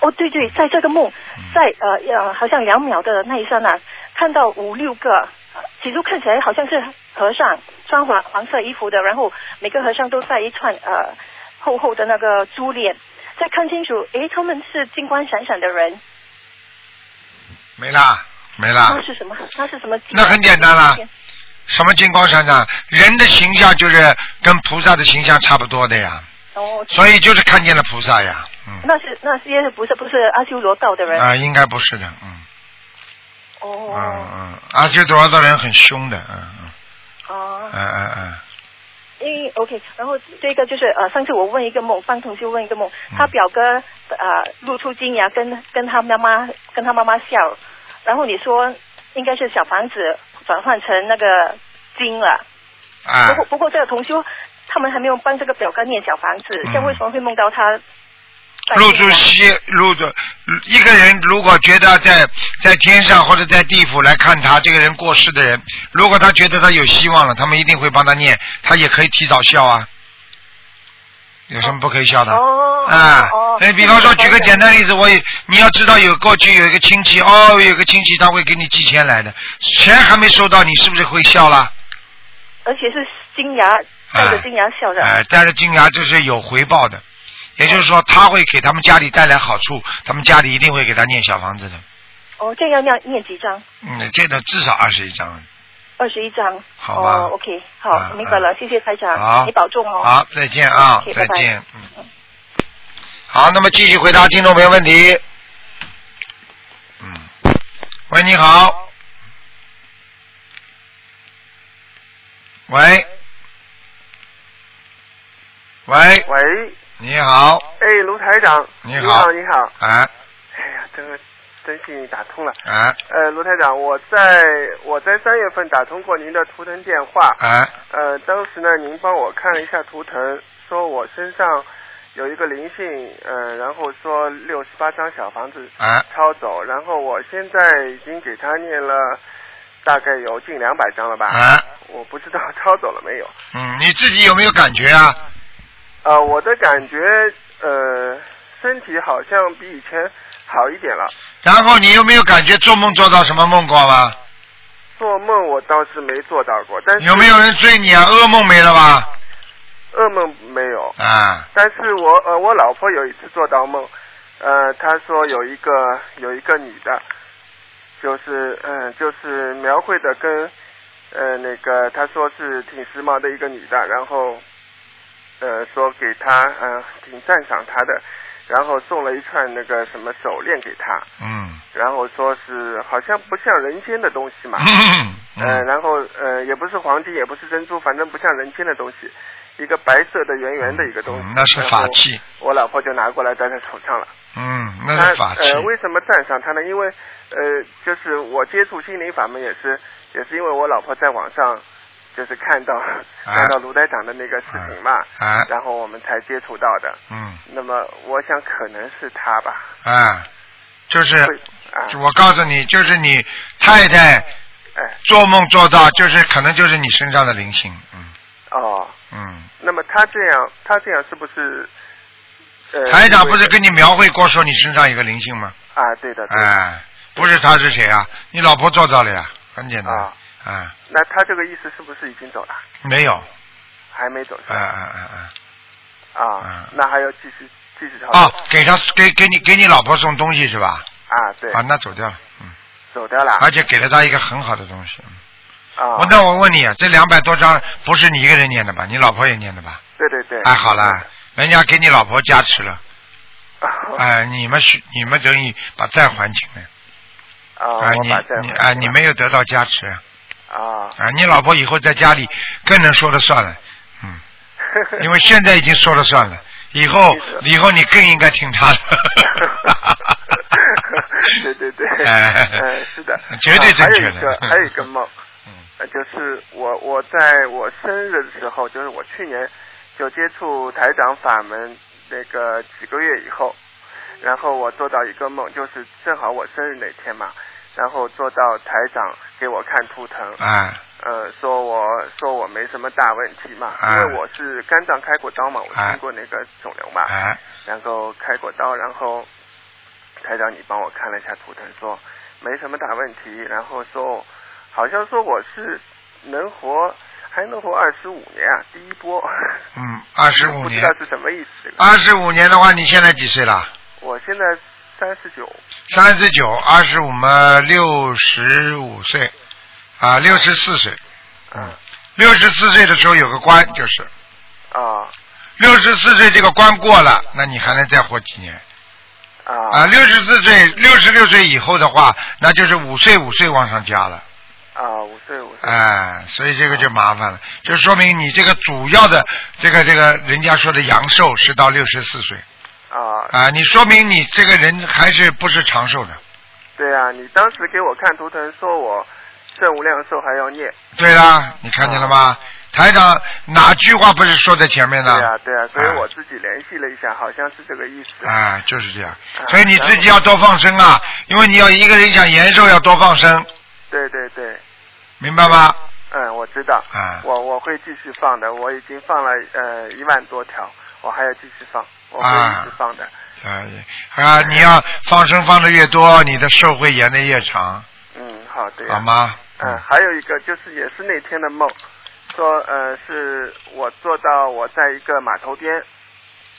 哦，对对，在这个梦，嗯在呃呃，好像两秒的那一刹那，看到五六个，呃起初看起来好像是和尚，穿黄黄色衣服的，然后每个和尚都戴一串呃厚厚的那个珠链，再看清楚，诶，他们是金光闪闪的人，没啦，没啦那。是什么？那是什么？那很简单啦什么金光闪闪？人的形象就是跟菩萨的形象差不多的呀，哦，所以就是看见了菩萨呀，嗯，那是那些不是不是阿修罗道的人？啊，应该不是的，嗯。哦。嗯嗯，阿修罗道人很凶的，嗯嗯。哦，嗯嗯嗯，诶 OK，然后这个就是呃，上次我问一个梦，方同学问一个梦，嗯。他表哥呃露出金牙跟跟他妈妈跟他妈妈笑，然后你说应该是小房子转换成那个金了，啊。不过不过这个同修他们还没有帮这个表哥念小房子，嗯这样为什么会梦到他在露出金牙西入住一个人，如果觉得在在天上或者在地府来看他这个人过世的人，如果他觉得他有希望了，他们一定会帮他念，他也可以提早笑啊。有什么不可以笑的？哦啊哦，哎，比方说举个简单例子，我也你要知道有过去有一个亲戚哦，有个亲戚他会给你寄钱来的，钱还没收到，你是不是会笑啦？而且是金牙带着金牙笑的，哎，带着金牙这是有回报的，也就是说他会给他们家里带来好处，他们家里一定会给他念小房子的。哦，这样要念念几张？嗯，这个至少二十一张。二十一张。好吧哦，OK，好，啊明白了，谢谢台长，好你保重哦。好，再见啊 OK，，拜拜再见。嗯。好，那么继续回答听众朋友问题。嗯。喂，你好。喂。喂，喂，你好，哎，卢台长，你你好你好，哎哎呀，真真幸运打通了。哎呃，卢台长，我在我在三月份打通过您的图腾电话，啊，呃，当时呢，您帮我看了一下图腾，说我身上有一个灵性，呃，然后说六十八张小房子啊。抄走，然后我现在已经给他念了大概有近两百张了吧，啊，我不知道 [LAUGHS] 抄走了没有。嗯，你自己有没有感觉啊？呃，我的感觉，呃，身体好像比以前好一点了。然后你有没有感觉做梦做到什么梦过吗？做梦我倒是没做到过，但是有没有人追你啊？噩梦没了吧？噩梦没有？啊，但是我呃，我老婆有一次做到梦，呃，她说有一个有一个女的，就是嗯、就是描绘的跟呃那个她说是挺时髦的一个女的，然后呃说给他呃挺赞赏他的，然后送了一串那个什么手链给他，嗯，然后说是好像不像人间的东西嘛，嗯呃，然后呃也不是黄金，也不是珍珠，反正不像人间的东西。一个白色的圆圆的一个东西，嗯那是法器我老婆就拿过来戴在手上了。嗯，那是法器。呃，为什么赞赏他呢？因为呃，就是我接触心灵法门也是，也是因为我老婆在网上就是看到、看到卢台长的那个视频嘛，啊然后我们才接触到的。嗯，那么我想可能是他吧。啊，就是啊，我告诉你，就是你太太哎做梦做到，就是可能就是你身上的灵性，嗯哦，嗯。那么他这样，他这样是不是？呃，台长不是跟你描绘过说你身上有个灵性吗？啊，对的，对不是他是谁啊？你老婆做到了呀，很简单。啊啊，那他这个意思是不是已经走了？没有，还没走是哎吧？哎哎哎。啊嗯，那还要继续继续操哦作。，给他给给你给你老婆送东西是吧？啊，对，啊，那走掉了，嗯，走掉了。而且给了他一个很好的东西。嗯啊，我那我问你啊，这两百多张不是你一个人念的吧？你老婆也念的吧？对对对。哎，好了，人家给你老婆加持了，啊，[LAUGHS] 哎，你们是你们等于把债还清了，啊，啊，你你啊，你没有得到加持啊，啊，啊，你老婆以后在家里更能说了算了，嗯，[LAUGHS] 因为现在已经说了算了，以后以后你更应该听她的。[LAUGHS] 对对对，[LAUGHS] 哎嗯，是的，绝对正确的啊还有一个还有一个梦，嗯呃就是我我在我生日的时候，就是我去年就接触台长法门那个几个月以后，然后我做到一个梦，就是正好我生日那天嘛，然后做到台长给我看图腾，啊。呃，说我说我没什么大问题嘛，啊。因为我是肝脏开过刀嘛，我啊经过那个肿瘤嘛，啊。然后开过刀，然后台长你帮我看了一下图腾，说没什么大问题，然后说好像说我是能活还能活二十五年啊，第一波，嗯，二十五年。[LAUGHS] 不知道，是什么意思。这个。二十五年的话，你现在几岁了？我现在三十九，三十九，二十五嘛，六十五岁，啊，六十四岁，嗯。六十四岁的时候有个关，就是。啊。六十四岁这个关过了，那你还能再活几年？啊，啊六十四岁、六十六岁以后的话，那就是五岁五岁往上加了，啊，五岁五岁，哎，所以这个就麻烦了，就说明你这个主要的这个这个人家说的阳寿是到六十四岁啊，啊，你说明你这个人还是不是长寿的。对啊，你当时给我看图腾，说我正无量寿还要念，对啦，你看见了吗？台长哪句话不是说在前面呢？对啊对啊，所以啊我自己联系了一下，好像是这个意思。啊，就是这样。啊所以你自己要多放生啊，因为你要一个人想延寿要多放生，对对对，明白吗？嗯，我知道，啊我我会继续放的，我已经放了呃一万多条，我还要继续放，我会啊一直放的。啊啊！你要放生放的越多，你的寿会延的越长，嗯，好，对、啊。好吗？嗯，还有一个就是也是那天的梦，说呃是我做到我在一个码头边，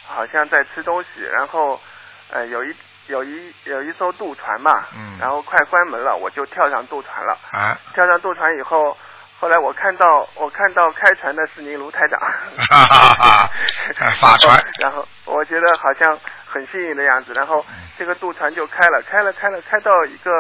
好像在吃东西，然后呃有一有一有一艘渡船嘛，嗯然后快关门了，我就跳上渡船了。啊，跳上渡船以后，后来我看到我看到开船的是您卢台长，哈哈哈法船。[LAUGHS] 然后我觉得好像很幸运的样子，然后这个渡船就开了，开了开了开到一个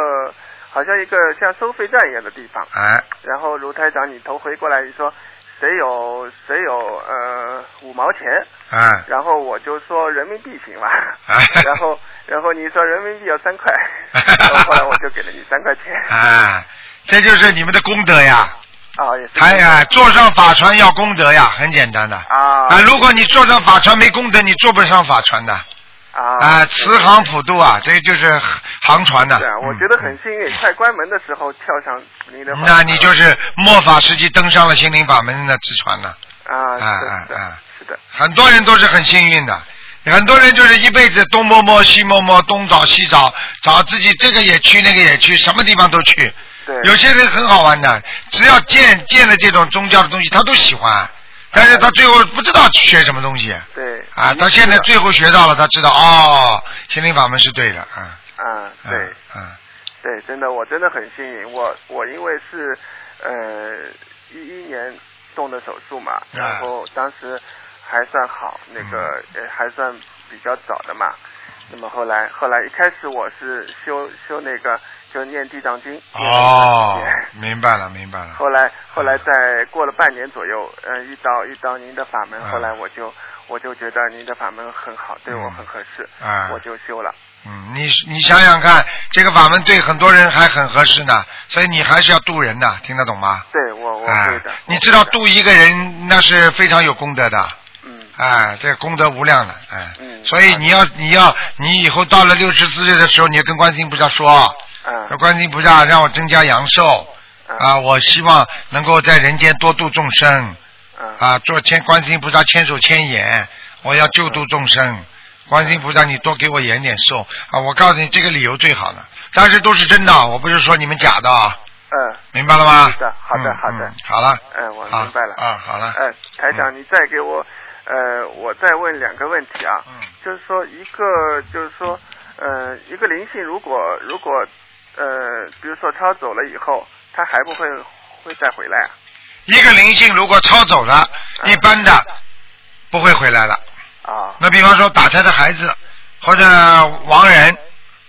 好像一个像收费站一样的地方，哎，然后卢台长你头回过来你说谁有谁有呃五毛钱，哎，然后我就说人民币行吧，哎。[LAUGHS] 然后然后你说人民币要三块，[LAUGHS] 然后后来我就给了你三块钱，啊，这就是你们的功德呀！啊也是哎呀，坐上法船要功德呀，很简单的。啊啊，如果你坐上法船没功德，你坐不上法船的。啊啊，慈航普渡啊，这就是航船的。对啊，我嗯觉得很幸运，快关门的时候跳上您的那你就是末法时期登上了心灵法门的之船了。啊，啊啊啊！是的，很多人都是很幸运的，很多人就是一辈子东摸摸西摸摸，东找西找，找自己这个也去那个也去，什么地方都去。对，有些人很好玩的，只要见见了这种宗教的东西，他都喜欢，但是他最后不知道学什么东西对啊。他现在最后学到了，他知道哦，心灵法门是对的啊。啊，对嗯嗯对，真的，我真的很幸运，我我因为是呃一一年动的手术嘛，嗯然后当时还算好，那个呃还算比较早的嘛。那么后来后来一开始我是修修那个就念地藏经。哦明白了，明白了。后来后来在过了半年左右，呃，遇到遇到您的法门，嗯后来我就我就觉得您的法门很好，对我很合适，啊我就修了。嗯，你你想想看，这个法门对很多人还很合适呢，所以你还是要渡人的，听得懂吗？对我我哎会的。你知道渡一个人那是非常有功德的，嗯哎，这功德无量的，哎，嗯所以你要你要你以后到了六十四岁的时候，你要跟观世音菩萨说，嗯说观世音菩萨让我增加阳寿，嗯啊，我希望能够在人间多度众生，嗯啊，做千观世音菩萨千手千眼，我要救度众生。观世音菩萨，你多给我延点寿啊！我告诉你，这个理由最好的，但是都是真的，我不是说你们假的啊，嗯明白了吗？是的好的嗯好的嗯好了，嗯，我明白了。啊，好了，嗯，台长，你再给我，呃，我再问两个问题啊。嗯就是说，一个就是说，呃，一个灵性如果如果呃，比如说超走了以后，他还不会会再回来啊？一个灵性如果超走了，嗯一般的不会回来了。啊，那比方说打胎的孩子或者亡人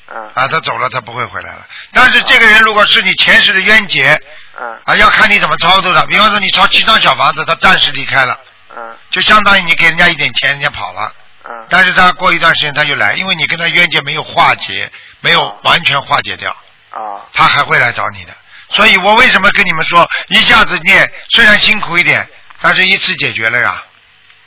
嗯啊，他走了，他不会回来了。但是这个人如果是你前世的冤结嗯啊，要看你怎么操作的。比方说你抄七张小房子，他暂时离开了，嗯就相当于你给人家一点钱，人家跑了。嗯但是他过一段时间他就来，因为你跟他冤结没有化解，没有完全化解掉，啊他还会来找你的。所以我为什么跟你们说，一下子念虽然辛苦一点，但是一次解决了呀。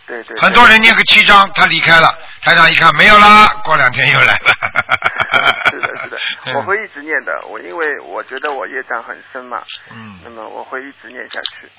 对对。对很多人念个七章，他离开了，台长一看没有啦，过两天又来了。[LAUGHS] 是的，是的，[LAUGHS] 我会一直念的。我因为我觉得我业障很深嘛，嗯，那么我会一直念下去。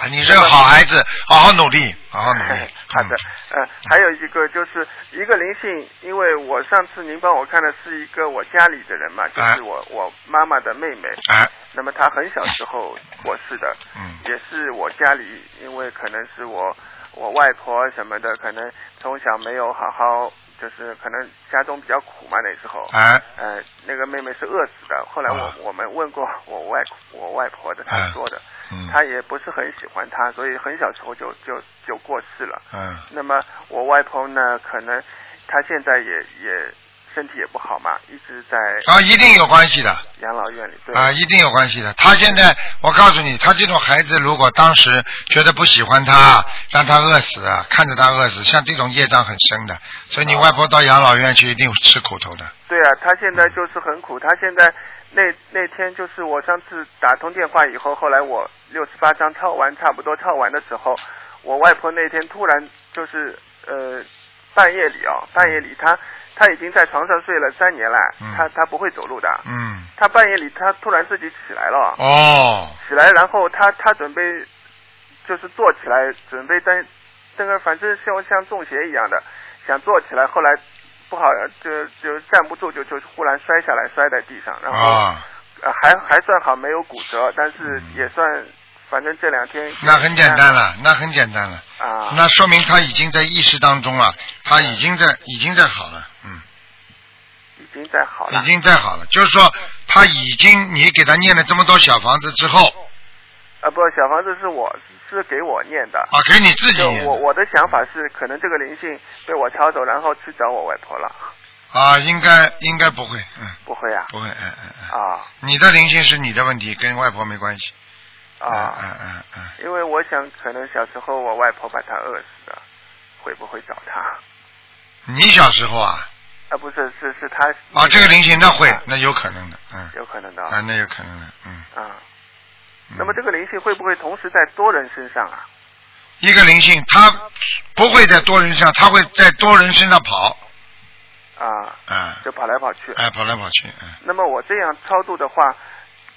啊，你是个好孩子，好好努力，好好努力。[LAUGHS] 好的，呃，还有一个就是一个灵性，因为我上次您帮我看的是一个我家里的人嘛，就哎是我我妈妈的妹妹，啊，那么她很小时候过世的，嗯。也是我家里，因为可能是我我外婆什么的，可能从小没有好好，就是可能家中比较苦嘛那时候，啊，呃，那个妹妹是饿死的。后来我、啊。我们问过我外我外婆的，她哎说的，嗯她也不是很喜欢他，所以很小时候就就就过世了。嗯那么我外婆呢，可能她现在也也身体也不好嘛，一直在啊，一定有关系的。养老院里。对，啊，一定有关系的。他现在，我告诉你，他这种孩子，如果当时觉得不喜欢他，让他饿死，啊，看着他饿死，像这种业障很深的，所以你外婆到养老院去一定吃苦头的。对啊，他现在就是很苦。他现在那那天就是我上次打通电话以后，后来我六十八章抄完，差不多抄完的时候，我外婆那天突然就是呃半夜里哦，半夜里她她已经在床上睡了三年了，嗯她她不会走路的，嗯，她半夜里她突然自己起来了，哦，起来然后她她准备就是坐起来，准备登登个反正像像中邪一样的，想坐起来，后来不好就就站不住，就就忽然摔下来，摔在地上，然后、还还算好没有骨折，但是也算反正这两天那很简单了，那很简单了，啊，那说明他已经在意识当中了，他已经在已经在好了，嗯，已经在好了。已经在好了，就是说他已经你给他念了这么多小房子之后啊不，小房子是我是给我念的。啊，给你自己念我我的想法是，可能这个灵性被我抄走，然后去找我外婆了。啊，应该应该不会，嗯，不会啊？不会，嗯嗯嗯，啊你的灵性是你的问题，跟外婆没关系，啊！嗯嗯嗯因为我想，可能小时候我外婆把她饿死了，会不会找她？嗯，你小时候啊，啊，不是，是是她。啊，这个灵性那会啊，那有可能的，嗯，有可能的啊，那有可能的，嗯。啊。嗯那么这个灵性会不会同时在多人身上啊？一个灵性，它不会在多人身上，它会在多人身上跑，啊，啊，就跑来跑去。哎，跑来跑去，嗯，那么我这样超度的话，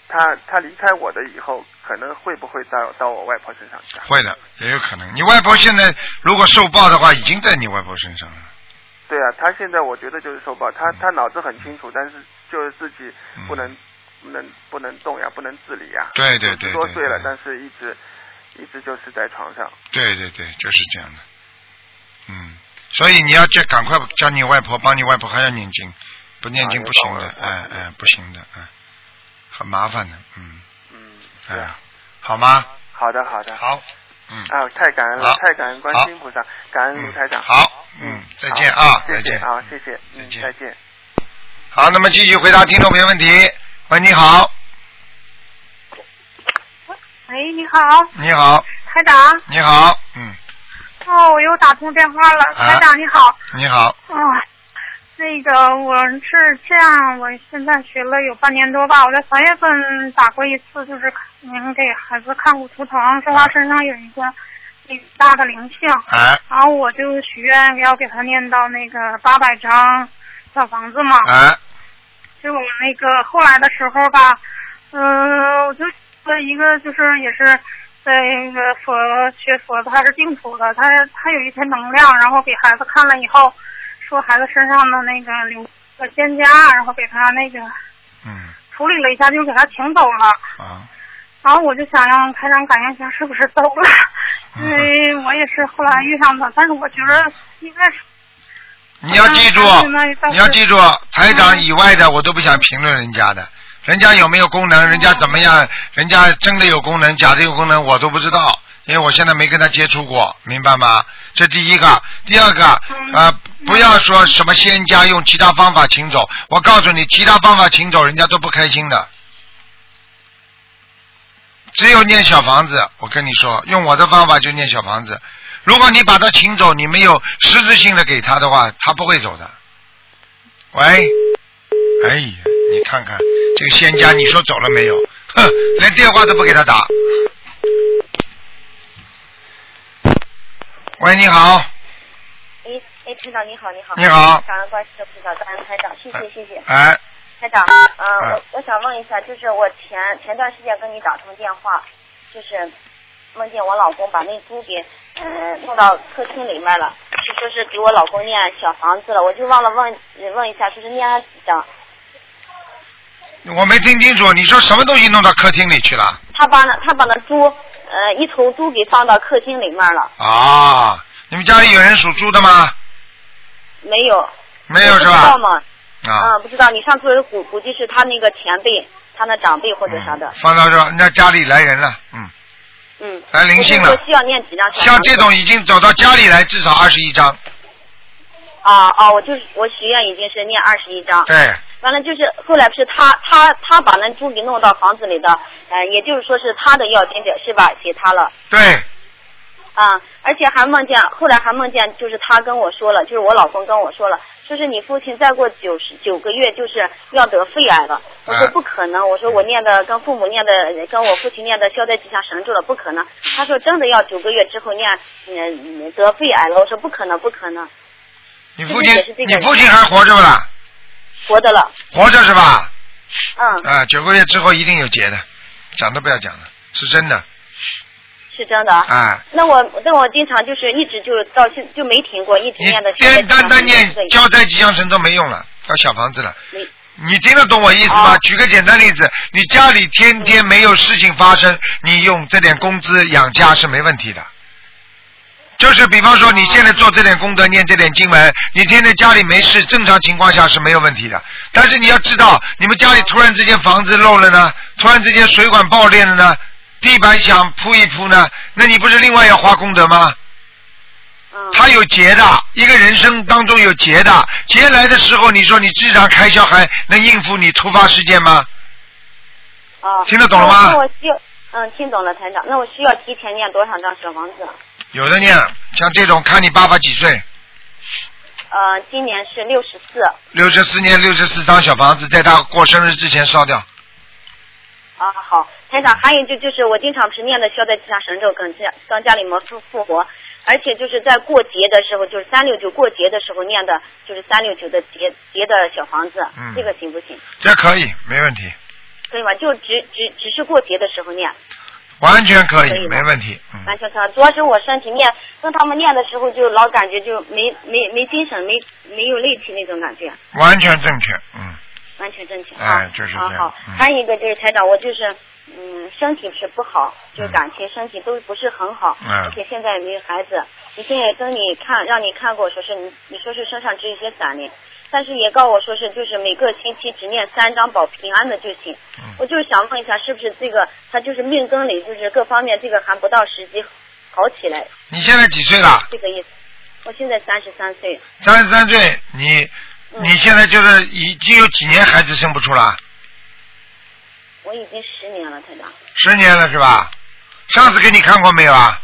他他离开我的以后，可能会不会到到我外婆身上去啊？会的，也有可能。你外婆现在如果受报的话，已经在你外婆身上了，对啊，他现在我觉得就是受报，他他脑子很清楚，但是就是自己不能、不能不能动呀，不能自理呀。对对对多岁了，但是一直一直就是在床上。对对对，就是这样的，嗯，所以你要叫赶快叫你外婆帮你外婆还要念经，不念经啊不行的，哎哎，不行的，嗯，很麻烦的，嗯，嗯，是哎啊，，好吗？好的好的。好，嗯，啊，太感恩了，太感恩观世音菩萨，感恩卢台长。好，嗯，再见啊，再见。啊，谢谢，嗯，再见再见。好，那么继续回答听众朋友问题。喂，你好，喂，你好，你好，台长。你好，嗯，哦，我又打通电话了，啊。台长你好。你好，啊，那个我是这样，我现在学了有半年多吧，我在三月份打过一次，就是您给孩子看过图腾，说他身上有一个挺大的灵性，哎然后我就许愿要给他念到那个八百张小房子嘛。哎，结果那个后来的时候吧，嗯、我就了一个就是也是在那个佛学佛的，他是净土的，他他有一些能量，然后给孩子看了以后，说孩子身上的那个灵个仙家，然后给他那个嗯处理了一下，就给他请走了。啊，然后我就想让台长感应一下是不是走了，因为我也是后来遇上的，但是我觉得应该是你要记住你要记住，台长以外的我都不想评论人家的，人家有没有功能，人家怎么样，人家真的有功能，假的有功能，我都不知道，因为我现在没跟他接触过，明白吗？这第一个，第二个，呃，不要说什么仙家用其他方法请走，我告诉你，其他方法请走，人家都不开心的。只有念小房子，我跟你说，用我的方法就念小房子。如果你把他请走，你没有实质性的给他的话，他不会走的。喂，哎呀，你看看这个仙家，你说走了没有？哼，连电话都不给他打。喂，你好，哎哎，台长你好，你好。你好感恩观世音菩萨，感恩台长，谢谢谢谢。哎，台长，呃，哎我我想问一下，就是我前前段时间跟你打通电话，就是梦见我老公把那猪给呃弄到客厅里面了，是说是给我老公念小房子了，我就忘了问问一下，说是念了几张？我没听清楚，你说什么东西弄到客厅里去了？他把那他把那猪呃一头猪给放到客厅里面了，啊，你们家里有人属猪的吗？没有。没有是不知道吧？吗？啊，嗯，不知道。你上次估估计是他那个前辈，他那长辈或者啥的。放到这，那家里来人了，嗯，嗯。来灵性了需要念几张像这种已经走到家里来，至少二十一张。啊啊！我就是我许愿已经是念二十一张。对。完了就是后来不是他他他把那猪给弄到房子里的，呃，也就是说是他的要经者是吧？给他了。对，啊，而且还梦见，后来还梦见，就是他跟我说了，就是我老公跟我说了，说是你父亲再过九十九个月就是要得肺癌了。我说啊不可能，我说我念的跟父母念的，跟我父亲念的消灾吉祥神咒了，不可能。他说真的要九个月之后念，嗯，得肺癌了。我说不可能，不可能，你父亲，你父亲还活着不啦？活着了。活着是吧？嗯，啊，九个月之后一定有结的，讲都不要讲了，是真的。是真的。啊，那我那我经常就是一直就到现就没停过，一直念的消灾单单单念神咒消灾吉祥神都没用了，要小房子了。没你听得懂我意思吗？举个简单例子，你家里天天没有事情发生，你用这点工资养家是没问题的。就是比方说，你现在做这点功德，念这点经文，你天天家里没事，正常情况下是没有问题的。但是你要知道，你们家里突然之间房子漏了呢，突然之间水管爆裂了呢，地板想铺一铺呢，那你不是另外要花功德吗？他有劫的，一个人生当中有劫的，劫来的时候，你说你日常开销还能应付你突发事件吗？啊，听得懂了吗那我需要，嗯，听懂了，团长。那我需要提前念多少张小房子？有的念，像这种看你爸爸几岁，呃，今年是六十四。六十四年六十四张小房子，在他过生日之前烧掉。啊，好，台长，还有就就是我经常是念的消灾吉祥神咒，跟家跟家里面复复活，而且就是在过节的时候，就是三六九过节的时候念的，就是三六九的节节的小房子，嗯这个行不行？这可以，没问题，可以吗？就只只只是过节的时候念，完全可以，可以没问题。嗯，完全可以。主要是我身体念，跟他们念的时候就老感觉就没没没精神，没没有力气那种感觉。完全正确，嗯，完全正确。哎，就是这样。，好还有一个就是台长，我就是嗯身体是不好，就感情身体都不是很好，嗯而且现在也没有孩子。以前也跟你看，让你看过，说是你你说是身上只有一些散灵，但是也告我说是就是每个星期只念三张保平安的就行。嗯我就是想问一下，是不是这个他就是命根里就是各方面这个还不到时机好起来，你现在几岁了？这个意思。我现在三十三岁，三十三岁，你嗯你现在就是已经有几年孩子生不出了？我已经十年了，台长。十年了是吧？上次给你看过没有啊？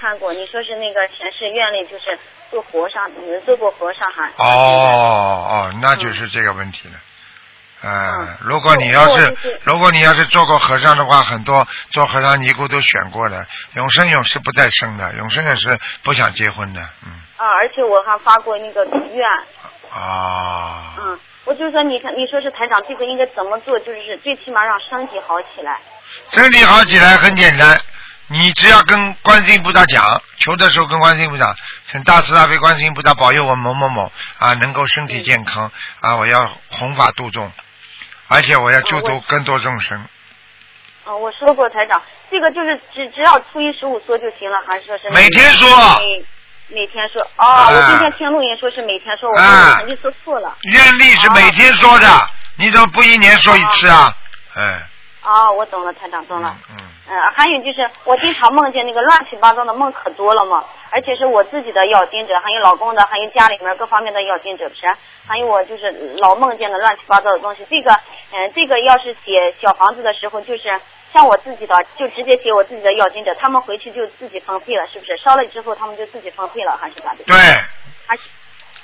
看过，你说是那个前世愿力，就是做和尚，呃做过和尚还。哦哦，那就是这个问题了。嗯，如果你要是我就是如果你要是做过和尚的话，很多做和尚尼姑都选过的，永生永世不再生的，永生永世不想结婚的，嗯啊，而且我还发过那个愿，啊，嗯，我就说你看，你说是台长，这个应该怎么做？就是最起码让身体好起来。身体好起来很简单，你只要跟观世音菩萨讲，求的时候跟观世音菩萨，请大慈大悲观世音菩萨保佑我某某某啊能够身体健康啊，我要弘法度众，而且我要救度更多众生。啊，我说过台长，这个就是只只要初一十五说就行了，还是说是每天说每每天说？哦，啊我今天听录音说是每天说，我啊肯定说错了。愿力是每天说的，你怎么不一年说一次啊？哎，哦，我懂了，台长懂了。嗯，嗯，还有就是我经常梦见那个乱七八糟的梦可多了嘛，而且是我自己的要经者，还有老公的，还有家里面各方面的要经者，不是？还有我就是老梦见的乱七八糟的东西。这个，嗯、这个要是写小房子的时候，就是像我自己的，就直接写我自己的要经者，他们回去就自己分配了，是不是？烧了之后他们就自己分配了，还是咋的？对，还是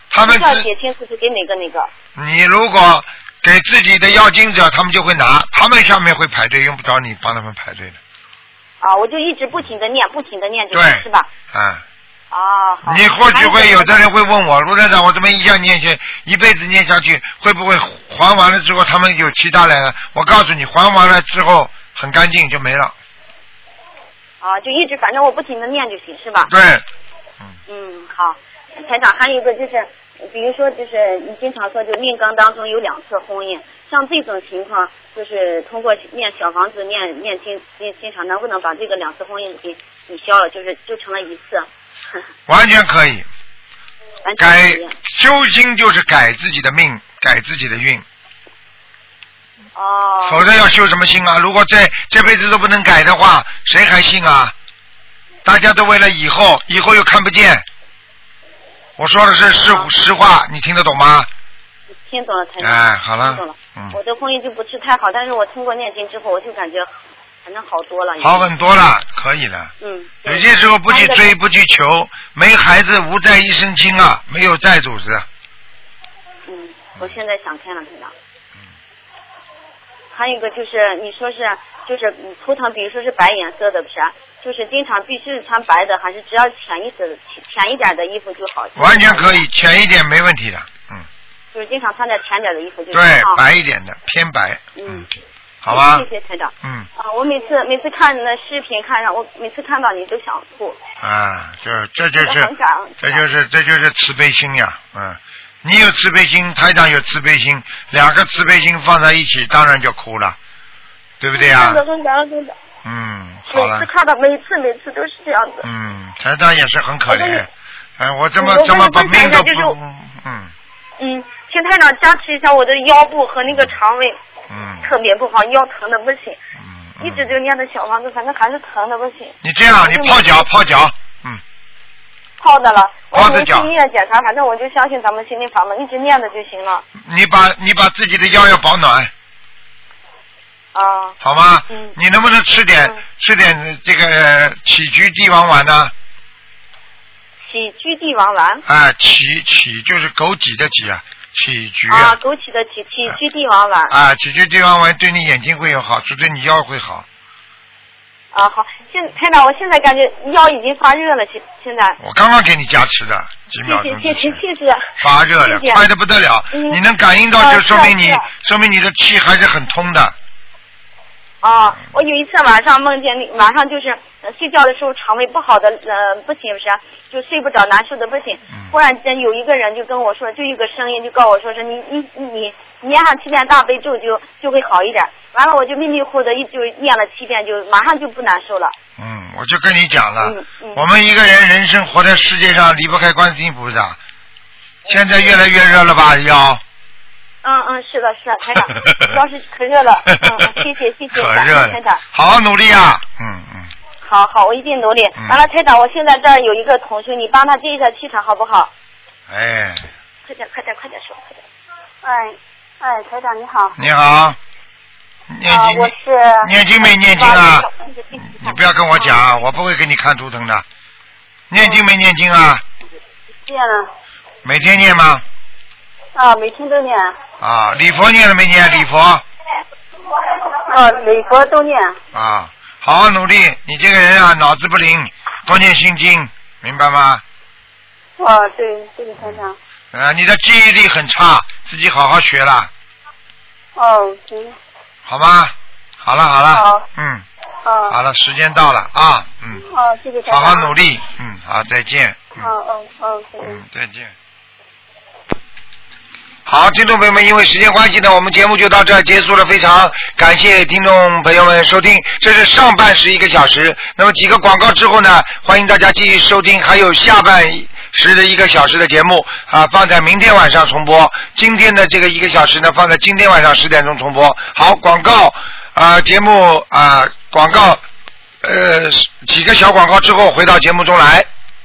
他们需要写清楚是给哪个哪个。你如果给自己的要经者，他们就会拿，他们下面会排队，用不着你帮他们排队的。啊，我就一直不停的念，不停的念就对行，是吧？啊，啊，好。你或许会有的人会问我，卢站长，我这么一下念下，一辈子念下去，会不会还完了之后他们有其他来了？我告诉你，还完了之后很干净就没了。啊，就一直反正我不停的念就行，是吧？对，嗯，好。台长，还有一个就是，比如说就是你经常说，就命根当中有两次婚姻，像这种情况，就是通过念小房子、念念经、念经常，能不能把这个两次婚姻给抵消了？就是就成了一次，[LAUGHS] 完全可以。改。修心就是改自己的命，改自己的运，哦。否则要修什么心啊？如果这这辈子都不能改的话，谁还信啊？大家都为了以后，以后又看不见。我说的是实实话，你听得懂吗？听懂了，台长。哎，好了听懂了。，嗯，我的婚姻就不是太好，但是我通过念经之后，我就感觉反正好多了。好很多了，可以了。嗯。有些时候不去追，不去求，没孩子无债一身轻啊，没有债主子。嗯，我现在想开了，台长。还有一个就是，你说是就是嗯图腾，比如说是白颜色的，不是啊？就是经常必须是穿白的，还是只要浅一点、浅一点的衣服就好？完全可以，浅一点没问题的，嗯，就是经常穿点浅点的衣服就行对啊，。白一点的，偏白，嗯，好吧谢，谢台长。嗯，啊，我每次每次看那视频，看上我每次看到你都想吐。啊，这这就是我很感恩这就是这就是慈悲心呀，嗯，你有慈悲心，台长有慈悲心，两个慈悲心放在一起，当然就哭了，对不对啊真？的很感恩，真的。嗯，好了每次，看到，每次每次都是这样子。嗯，台长也是很可怜哎，我怎么我跟你这么把分享命都一下就是，嗯嗯，请台长加持一下我的腰部和那个肠胃，嗯特别不好，腰疼的不行，嗯，一直就念的小房子，反正还是疼的不行。你这样，你泡脚泡脚，嗯，泡的了，我泡着脚。去医院检查，反正我就相信咱们心灵法门，一直念着就行了。你把你把自己的腰要保暖，啊，好吗？嗯。你能不能吃点、吃点这个杞菊地黄丸呢？杞菊地黄丸？啊，杞杞就是枸杞的杞啊，杞菊啊，枸杞的杞杞菊地黄丸。啊，杞菊地黄丸对你眼睛会有好处，对你腰会好。啊，好，现台长，我现在感觉腰已经发热了，现现在。我刚刚给你加持的，几秒钟谢谢谢谢谢谢。发热了，快的不得了。嗯你能感应到，啊就说明你说明你的气还是很通的。啊，我有一次晚上梦见那晚上就是、呃睡觉的时候肠胃不好的呃不行不是，就睡不着难受的不行。嗯忽然间有一个人就跟我说，就一个声音就告我说是你你你你念上七遍大悲咒就就会好一点。完了我就迷迷糊的一就念了七遍，就马上就不难受了。嗯，我就跟你讲了，嗯嗯我们一个人人生活在世界上离不开观世音菩萨。现在越来越热了吧要？嗯嗯，是的是的，台长，[LAUGHS] 要是可热了，嗯嗯，谢谢谢谢，[LAUGHS] 可热感恩台长。，好好努力啊！嗯嗯，好好，我一定努力。嗯完了，台长，我现在这儿有一个同学，你帮他接一下气场好不好？哎，快点快点快点说，快点。哎，哎，台长你好。你好，念啊，经我是念经没念经啊？你你不要跟我讲，我不会给你看图腾的。念经没念经啊？念了每天念吗？啊，每天都念啊，礼佛念了没念？礼佛啊，礼佛都念啊，好好努力。你这个人啊，脑子不灵，多念心经，明白吗？啊，对，这个台长啊，你的记忆力很差，自己好好学了，哦，行好吗？好了好了，好嗯，啊好了，时间到了啊，嗯，好，谢谢好好努力，嗯，好，再见，好嗯嗯，再见嗯，再见。好，听众朋友们，因为时间关系呢，我们节目就到这儿结束了。非常感谢听众朋友们收听，这是上半时一个小时。那么几个广告之后呢，欢迎大家继续收听，还有下半时的一个小时的节目啊，放在明天晚上重播。今天的这个一个小时呢，放在今天晚上十点钟重播。好，广告啊，节目啊，广告呃几个小广告之后回到节目中来。